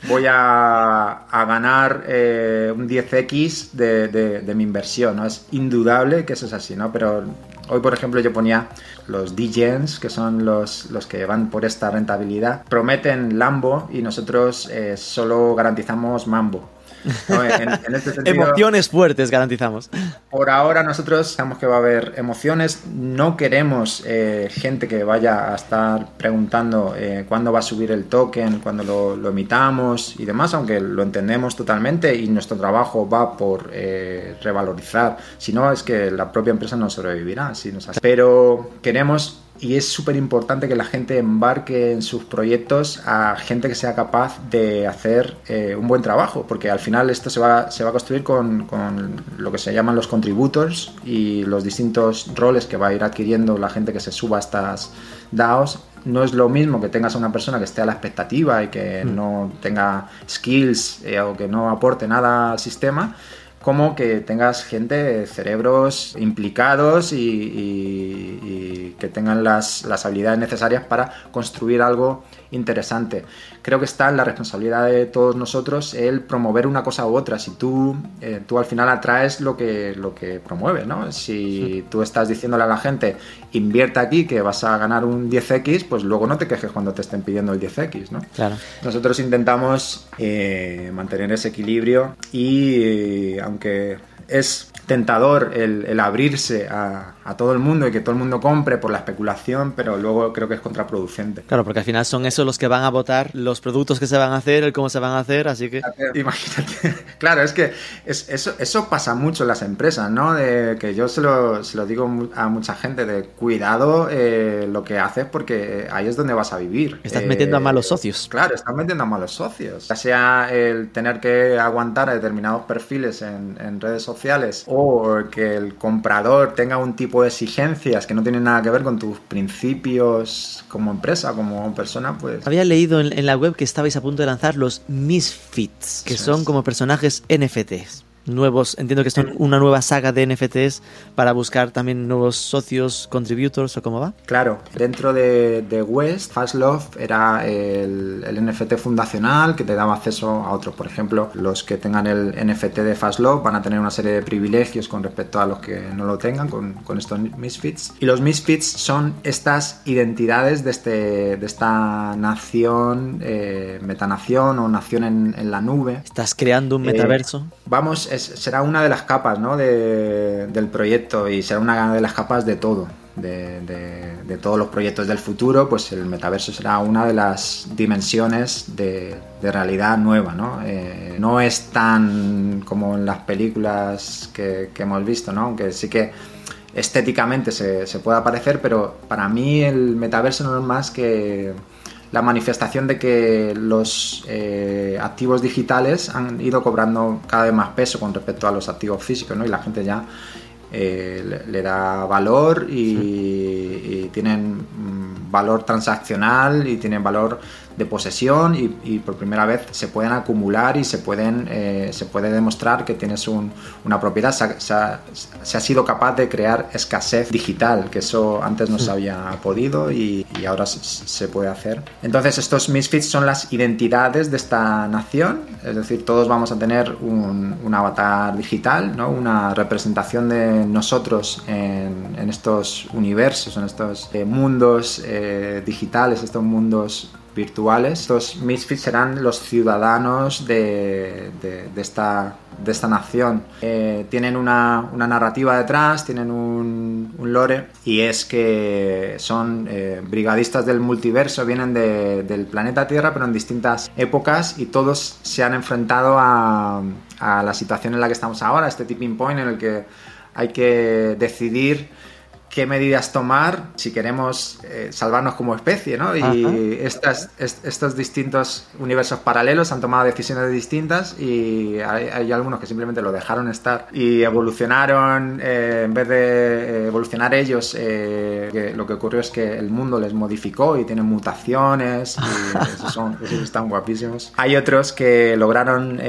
voy a, ganar eh, un 10x de, mi inversión, ¿no? Es indudable que eso es así, ¿no? Pero hoy, por ejemplo, yo ponía los DGens, que son los, los que van por esta rentabilidad, prometen Lambo y nosotros eh, solo garantizamos Mambo. Este emociones fuertes garantizamos. Por ahora nosotros sabemos que va a haber emociones. No queremos eh, gente que vaya a estar preguntando eh, cuándo va a subir el token, cuándo lo, emitamos y demás, aunque lo entendemos totalmente y nuestro trabajo va por eh, revalorizar. Si no, es que la propia empresa no sobrevivirá. Si nos Pero queremos y es súper importante que la gente embarque en sus proyectos a gente que sea capaz de hacer eh, un buen trabajo, porque al final esto se va, se va a construir con, con, lo que se llaman los contributors y los distintos roles que va a ir adquiriendo la gente que se suba a estas DAOs. No es lo mismo que tengas a una persona que esté a la expectativa y que mm. no tenga skills eh, o que no aporte nada al sistema, como que tengas gente, cerebros implicados y, que tengan las, habilidades necesarias para construir algo interesante. Creo que está en la responsabilidad de todos nosotros el promover una cosa u otra. Si tú, eh, tú al final atraes lo que, lo que promueves, ¿no? Si tú estás diciéndole a la gente, invierta aquí que vas a ganar un 10x, pues luego no te quejes cuando te estén pidiendo el 10x, ¿no? Claro. Nosotros intentamos eh, mantener ese equilibrio y eh, aunque es tentador el, abrirse a, todo el mundo y que todo el mundo compre por la especulación, pero luego creo que es contraproducente. Claro, porque al final son esos los que van a votar los productos que se van a hacer, el cómo se van a hacer, así que... Imagínate. Claro, es que eso, eso pasa mucho en las empresas, ¿no? De que yo se lo, se lo digo a mucha gente, de cuidado eh, lo que haces porque ahí es donde vas a vivir. Estás metiendo a malos socios. Claro, estás metiendo a malos socios. Ya sea el tener que aguantar a determinados perfiles en, en redes sociales o que el comprador tenga un tipo de exigencias que no tienen nada que ver con tus principios como empresa, como persona, pues... Había leído en, la web que estabais a punto de lanzar los Misfits, que son como personajes NFTs nuevos, entiendo que son una nueva saga de NFTs para buscar también nuevos socios, contributors o cómo va. Claro, dentro de, de West, Fast Love era el, el, NFT fundacional que te daba acceso a otros. Por ejemplo, los que tengan el NFT de Fast Love van a tener una serie de privilegios con respecto a los que no lo tengan con, con estos Misfits. Y los Misfits son estas identidades de, este, de esta nación, eh, metanación o nación en, en, la nube. Estás creando un eh, metaverso. Será una de las capas ¿no? del proyecto y será una de las capas de todo. De, todos los proyectos del futuro, pues el metaverso será una de las dimensiones de, realidad nueva. ¿no? Eh, no es tan como en las películas que, hemos visto, ¿no? aunque sí que estéticamente se, se pueda parecer, pero para mí el metaverso no es más que la manifestación de que los eh, activos digitales han ido cobrando cada vez más peso con respecto a los activos físicos, ¿no? Y la gente ya eh, le, da valor y, tienen mm, valor transaccional y tienen valor de posesión y, por primera vez se pueden acumular y se pueden eh, se puede demostrar que tienes una propiedad. Se ha, sido capaz de crear escasez digital que eso antes no se había podido y, ahora se, puede hacer. Entonces estos misfits son las identidades de esta nación. Es decir todos vamos a tener un, avatar digital ¿no? una representación de nosotros en, estos universos en estos eh, mundos eh, digitales estos mundos virtuales. Estos misfits serán los ciudadanos de, esta, de esta nación. Eh, tienen una, narrativa detrás, tienen un, lore, y es que son eh, brigadistas del multiverso, vienen del planeta Tierra, pero en distintas épocas, y todos se han enfrentado a, a la situación en la que estamos ahora, este tipping point en el que hay que decidir qué medidas tomar si queremos eh, salvarnos como especie, ¿no? Y estas, estos distintos universos paralelos han tomado decisiones distintas y hay, algunos que simplemente lo dejaron estar y evolucionaron, eh, en vez de eh, evolucionar ellos, lo que ocurrió es que el mundo les modificó y tienen mutaciones y esos, son, esos están guapísimos. Hay otros que lograron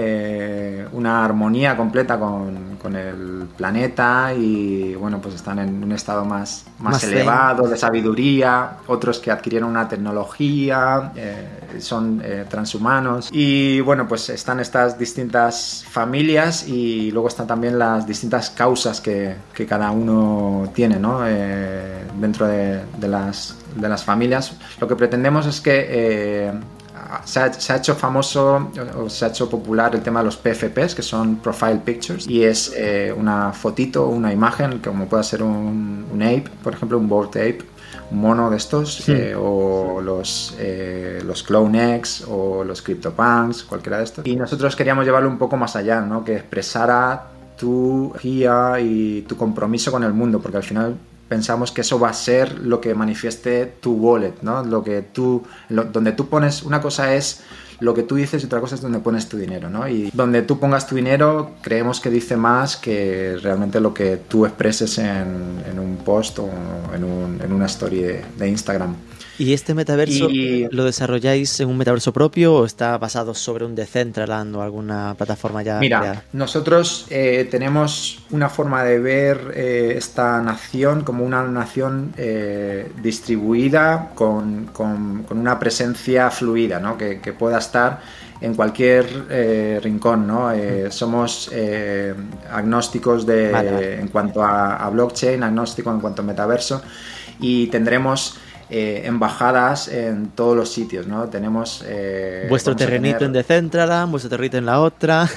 una armonía completa con, con el planeta y, bueno, pues están en un estado más más, elevado, de sabiduría, otros que adquirieron una tecnología, eh, son eh, transhumanos. Y bueno, pues están estas distintas familias y luego están también las distintas causas que, cada uno tiene ¿no? Eh, dentro de, las, de las familias. Lo que pretendemos es que se ha, hecho famoso o se ha hecho popular el tema de los PFPs, que son Profile Pictures, y es eh, una fotito, una imagen, como puede ser un, ape, por ejemplo, un board ape, un mono de estos, eh, o los, eh, los Clone X, o los CryptoPunks, cualquiera de estos. Y nosotros queríamos llevarlo un poco más allá, ¿no? que expresara tu guía y tu compromiso con el mundo, porque al final pensamos que eso va a ser lo que manifieste tu wallet, ¿no? Lo que tú, donde tú pones, una cosa es lo que tú dices y otra cosa es donde pones tu dinero, ¿no? Y donde tú pongas tu dinero creemos que dice más que realmente lo que tú expreses en, un post o en, en una story de Instagram. ¿Y este metaverso lo desarrolláis en un metaverso propio o está basado sobre un Decentraland o alguna plataforma ya? Mira, nosotros eh, tenemos una forma de ver eh, esta nación como una nación eh, distribuida con, una presencia fluida, ¿no? que, pueda estar en cualquier rincón. ¿no? somos agnósticos de, en cuanto a, a blockchain, agnóstico en cuanto a metaverso y tendremos eh, embajadas en todos los sitios, ¿no? Tenemos... Eh, vuestro terrenito en Decentraland, vuestro terrenito en la otra.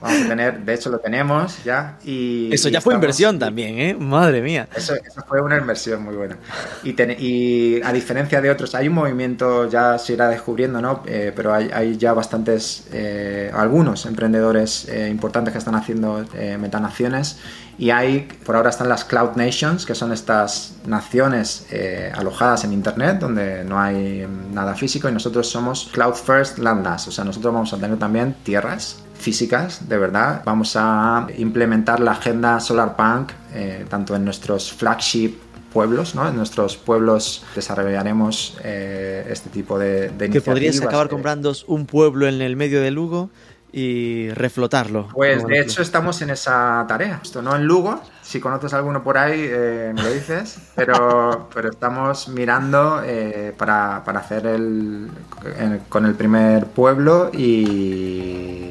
Vamos a tener, de hecho lo tenemos ya. Y, eso ya fue inversión también, ¿eh? Madre mía. Eso, fue una inversión muy buena. Y, a diferencia de otros, hay un movimiento, ya se irá descubriendo, ¿no? Eh, pero hay, ya bastantes, eh, algunos emprendedores eh, importantes que están haciendo metanaciones. Y hay, por ahora están las Cloud Nations, que son estas naciones alojadas en Internet, donde no hay nada físico, y nosotros somos Cloud First Landless, o sea, nosotros vamos a tener también tierras físicas, de verdad. Vamos a implementar la agenda Solarpunk eh, tanto en nuestros flagship pueblos, ¿no? En nuestros pueblos desarrollaremos eh, este tipo de, iniciativas. Que podrías acabar comprando un pueblo en el medio de Lugo y reflotarlo. Pues de hecho estamos en esa tarea. Esto no en Lugo, si conoces alguno por ahí eh, me lo dices, pero, pero estamos mirando eh, para, hacer el, con el primer pueblo y,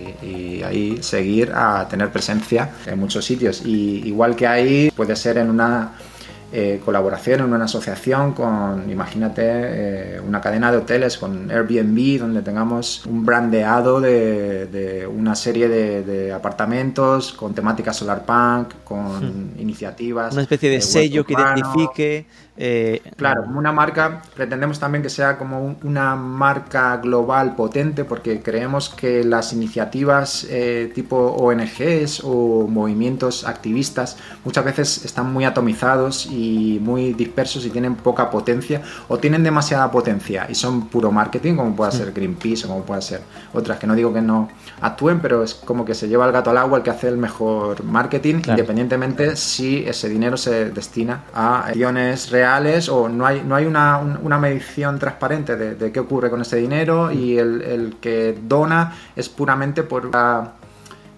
ahí seguir a tener presencia en muchos sitios. Y igual que ahí puede ser en una eh, colaboración en una asociación con, imagínate, eh, una cadena de hoteles con Airbnb, donde tengamos un brandeado de, una serie de, apartamentos con temática solar punk, con hmm. iniciativas. Una especie de, sello que identifique eh, claro, como una marca, pretendemos también que sea como una marca global potente porque creemos que las iniciativas eh, tipo ONGs o movimientos activistas muchas veces están muy atomizados y, muy dispersos y tienen poca potencia o tienen demasiada potencia y son puro marketing, como puede ser Greenpeace o como puede ser otras, que no digo que no actúen, pero es como que se lleva el gato al agua el que hace el mejor marketing, independientemente si ese dinero se destina a acciones reales o no hay, no hay una, una medición transparente de, qué ocurre con ese dinero y el, el que dona es puramente por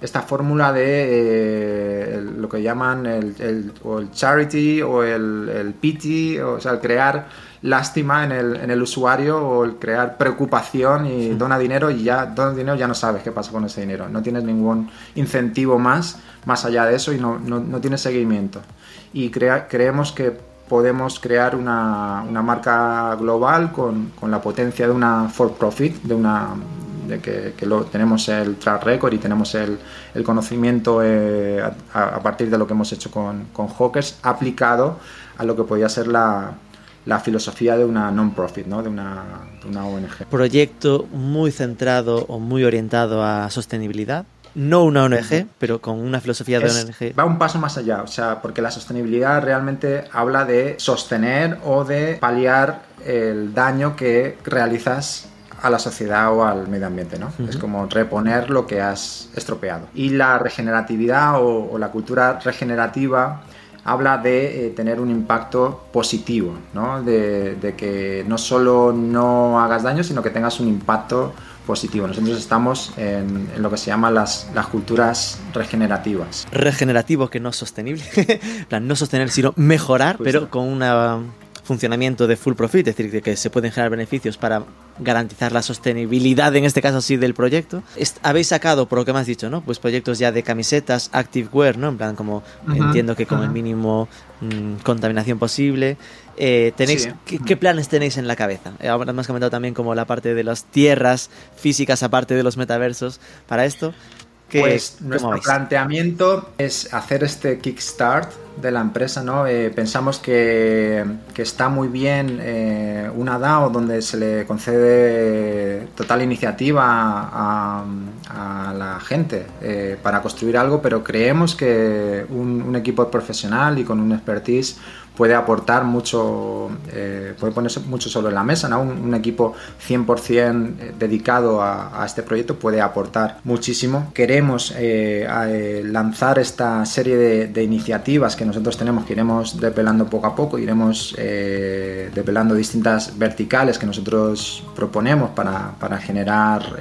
esta fórmula de eh, lo que llaman el, o el charity o el, el, pity, o sea, el crear lástima en el, en el usuario o el crear preocupación y dona dinero y ya dona dinero ya no sabes qué pasa con ese dinero, no tienes ningún incentivo más más allá de eso y no, no, no tienes seguimiento. Y crea, creemos que podemos crear una, una marca global con, con, la potencia de una for profit, de una de que, lo, tenemos el track record y tenemos el, el conocimiento eh, a, partir de lo que hemos hecho con, con Hawkers aplicado a lo que podía ser la, la filosofía de una non-profit, ¿no? de, una, de una ONG. Proyecto muy centrado o muy orientado a sostenibilidad no una ONG, pero con una filosofía de ONG. Va un paso más allá, o sea, porque la sostenibilidad realmente habla de sostener o de paliar el daño que realizas a la sociedad o al medio ambiente, ¿no? Es como reponer lo que has estropeado. Y la regeneratividad o, la cultura regenerativa habla de eh, tener un impacto positivo, ¿no? De, que no solo no hagas daño, sino que tengas un impacto positivo. Nosotros estamos en, lo que se llama las, las, culturas regenerativas. Regenerativo que no sostenible, plan, no sostener, sino mejorar, pero con una funcionamiento de full profit, es decir, que se pueden generar beneficios para garantizar la sostenibilidad, en este caso sí, del proyecto. habéis sacado, por lo que me has dicho, ¿no? Pues proyectos ya de camisetas, active wear, ¿no? En plan, como entiendo que con el mínimo mm, contaminación posible. Eh, tenéis, ¿qué, planes tenéis en la cabeza? Eh, ahora me has comentado también como la parte de las tierras físicas, aparte de los metaversos, para esto. Pues nuestro planteamiento es hacer este kickstart de la empresa, ¿no? Eh, pensamos que, está muy bien eh, una DAO donde se le concede total iniciativa a, la gente eh, para construir algo, pero creemos que un, un, equipo profesional y con un expertise puede aportar mucho, eh, puede ponerse mucho sobre la mesa, ¿no? un, equipo 100% eh, dedicado a, este proyecto puede aportar muchísimo. Queremos eh, lanzar esta serie de, iniciativas que nosotros tenemos, que iremos desvelando poco a poco, iremos desvelando distintas verticales que nosotros proponemos para, para generar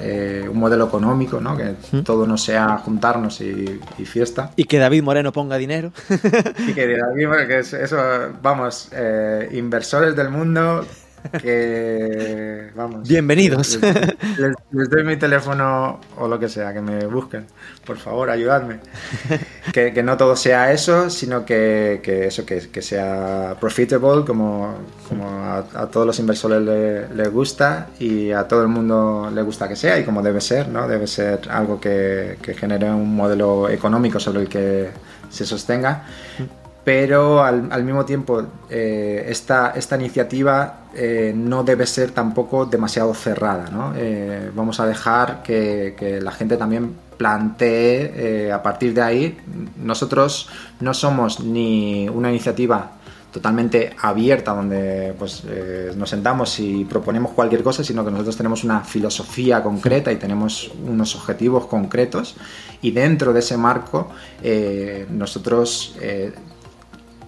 un modelo económico, ¿no? que todo no sea juntarnos y, fiesta. Y que David Moreno ponga dinero. y que David, que eso vamos, eh, inversores del mundo que, vamos. Bienvenidos. Les, doy mi teléfono o lo que sea, que me busquen. Por favor, ayudadme. Que, no todo sea eso, sino que, eso, que, sea profitable, como, como a, todos los inversores les gusta y a todo el mundo le gusta que sea y como debe ser, ¿no? Debe ser algo que, que genere un modelo económico sobre el que se sostenga pero al, mismo tiempo eh, esta, esta, iniciativa eh, no debe ser tampoco demasiado cerrada. ¿no? Eh, vamos a dejar que, la gente también plantee a partir de ahí. Nosotros no somos ni una iniciativa totalmente abierta donde pues, nos sentamos y proponemos cualquier cosa, sino que nosotros tenemos una filosofía concreta y tenemos unos objetivos concretos y dentro de ese marco nosotros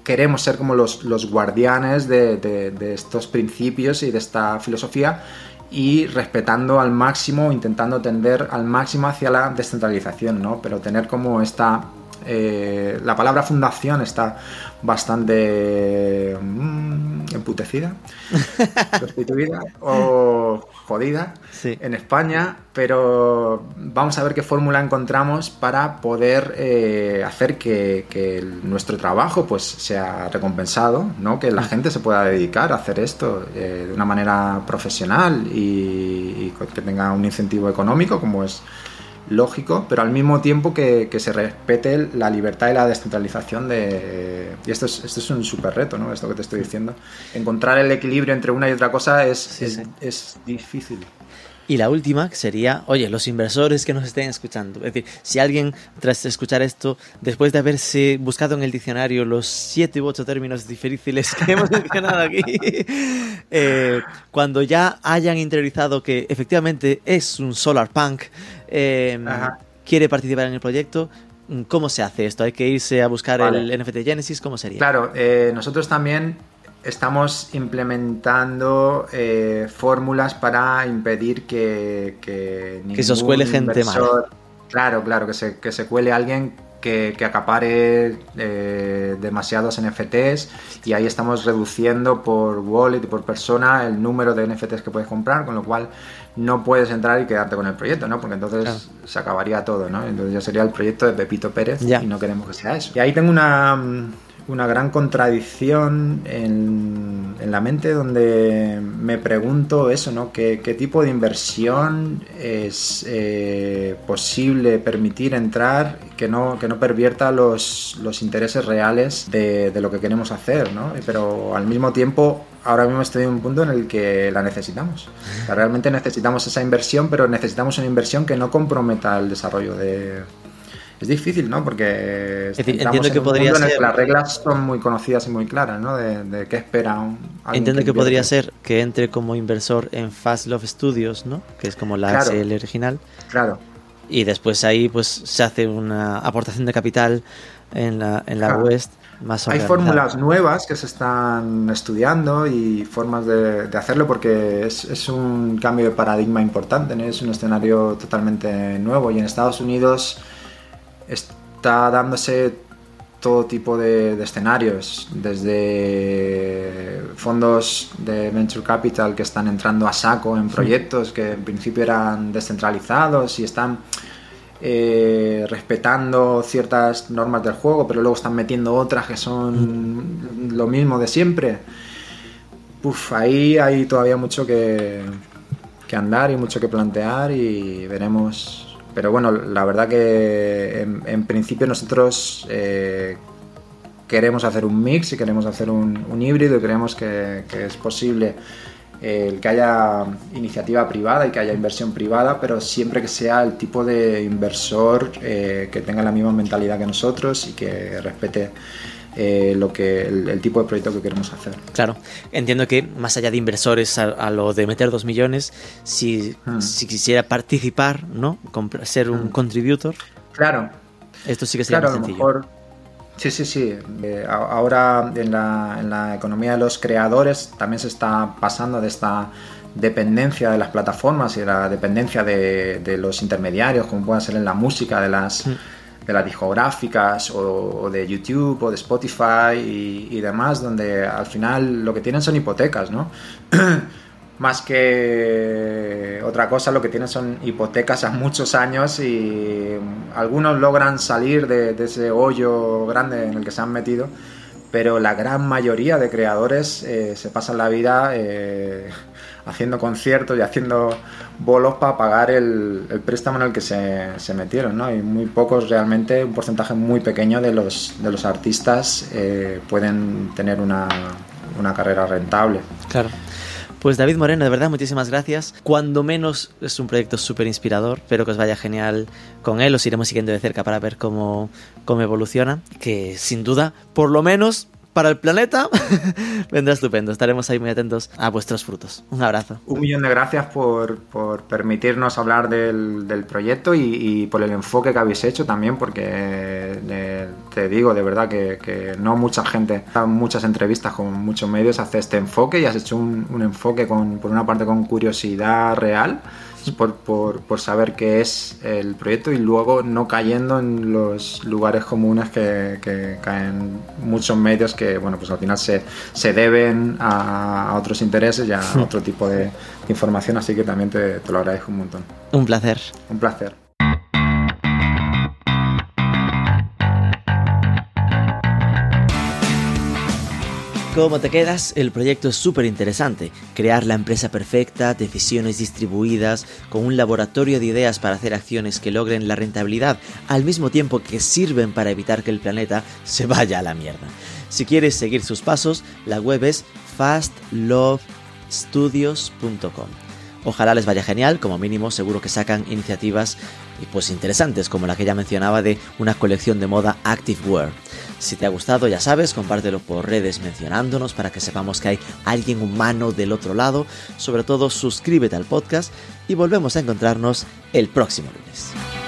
queremos ser como los, los guardianes de, estos principios y de esta filosofía y respetando al máximo, intentando tender al máximo hacia la descentralización, ¿no? Pero tener como esta... Eh, la palabra fundación está bastante mm, emputecida, sustituida o jodida en España, pero vamos a ver qué fórmula encontramos para poder eh, hacer que, nuestro trabajo pues sea recompensado, ¿no? que la mm. gente se pueda dedicar a hacer esto eh, de una manera profesional y que tenga un incentivo económico como es lógico, pero al mismo tiempo que, se respete la libertad y la descentralización de... Y esto es, esto es un súper reto, ¿no? Esto que te estoy diciendo. Encontrar el equilibrio entre una y otra cosa es, es, difícil. Y la última sería, oye, los inversores que nos estén escuchando. Es decir, si alguien tras escuchar esto, después de haberse buscado en el diccionario los siete u ocho términos difíciles que hemos mencionado aquí, eh, cuando ya hayan interiorizado que efectivamente es un solar punk, eh, quiere participar en el proyecto, ¿cómo se hace esto? ¿Hay que irse a buscar el NFT Genesis? ¿Cómo sería? Claro, eh, nosotros también estamos implementando eh, fórmulas para impedir que que, que se os cuele gente mala. Claro, claro, que se, que se cuele alguien que, acapare eh, demasiados NFTs y ahí estamos reduciendo por wallet y por persona el número de NFTs que puedes comprar, con lo cual no puedes entrar y quedarte con el proyecto, ¿no? Porque entonces se acabaría todo, ¿no? Entonces ya sería el proyecto de Pepito Pérez y no queremos que sea eso. Y ahí tengo una una gran contradicción en, en, la mente donde me pregunto eso, ¿no? ¿Qué, qué tipo de inversión es eh, posible permitir entrar que no, que no pervierta los, los intereses reales de, de, lo que queremos hacer, ¿no? Pero al mismo tiempo, ahora mismo estoy en un punto en el que la necesitamos. realmente necesitamos esa inversión, pero necesitamos una inversión que no comprometa el desarrollo de es difícil, ¿no? Porque entiendo que podría ser... las reglas son muy conocidas y muy claras, ¿no? De, qué espera un... Entiendo que, podría ser que entre como inversor en Fast Love Studios, ¿no? Que es como la claro. original. Claro. Y después ahí pues se hace una aportación de capital en la, en la West. Más Hay fórmulas nuevas que se están estudiando y formas de, hacerlo porque es, es, un cambio de paradigma importante, ¿no? es un escenario totalmente nuevo y en Estados Unidos está dándose todo tipo de, escenarios, desde fondos de venture capital que están entrando a saco en proyectos que en principio eran descentralizados y están eh, respetando ciertas normas del juego, pero luego están metiendo otras que son lo mismo de siempre. Uf, ahí hay todavía mucho que, que andar y mucho que plantear y veremos pero bueno, la verdad que en, principio nosotros eh, queremos hacer un mix y queremos hacer un, híbrido y creemos que, es posible eh, el que haya iniciativa privada y que haya inversión privada, pero siempre que sea el tipo de inversor eh, que tenga la misma mentalidad que nosotros y que respete eh, lo que el, tipo de proyecto que queremos hacer. Claro, entiendo que más allá de inversores a, lo de meter dos millones, si, hmm. si quisiera participar, ¿no? ser un hmm. contributor. Claro. Esto sí que sería más sencillo. Sí, sí, sí. Eh, ahora en la, en la economía de los creadores también se está pasando de esta dependencia de las plataformas y de la dependencia de, de los intermediarios, como puede ser en la música, de las... Hmm de las discográficas o, de YouTube o de Spotify y, demás, donde al final lo que tienen son hipotecas, ¿no? Más que otra cosa, lo que tienen son hipotecas a muchos años y algunos logran salir de, ese hoyo grande en el que se han metido, pero la gran mayoría de creadores eh, se pasan la vida eh, haciendo conciertos y haciendo bolos para pagar el, préstamo en el que se, metieron, ¿no? Y muy pocos realmente, un porcentaje muy pequeño de los, de los artistas eh, pueden tener una, una carrera rentable. Claro. Pues David Moreno, de verdad, muchísimas gracias. Cuando menos es un proyecto súper inspirador. Espero que os vaya genial con él. Os iremos siguiendo de cerca para ver cómo, cómo evoluciona. Que sin duda, por lo menos para el planeta, vendrá estupendo. Estaremos ahí muy atentos a vuestros frutos. Un abrazo. Un millón de gracias por, por permitirnos hablar del, del proyecto y, por el enfoque que habéis hecho también, porque te digo de verdad que, que, no mucha gente, muchas entrevistas con muchos medios hace este enfoque y has hecho un, un enfoque con, por una parte con curiosidad real por, por, por, saber qué es el proyecto y luego no cayendo en los lugares comunes que, que caen muchos medios que, bueno, pues al final se, se deben a, otros intereses y a otro tipo de, de, información, así que también te, te lo agradezco un montón. Un placer. Un placer. ¿Cómo te quedas? El proyecto es súper interesante. Crear la empresa perfecta, decisiones distribuidas, con un laboratorio de ideas para hacer acciones que logren la rentabilidad, al mismo tiempo que sirven para evitar que el planeta se vaya a la mierda. Si quieres seguir sus pasos, la web es fastlovestudios.com. Ojalá les vaya genial, como mínimo seguro que sacan iniciativas pues interesantes como la que ya mencionaba de una colección de moda Active Wear. Si te ha gustado, ya sabes, compártelo por redes mencionándonos para que sepamos que hay alguien humano del otro lado. Sobre todo, suscríbete al podcast y volvemos a encontrarnos el próximo lunes.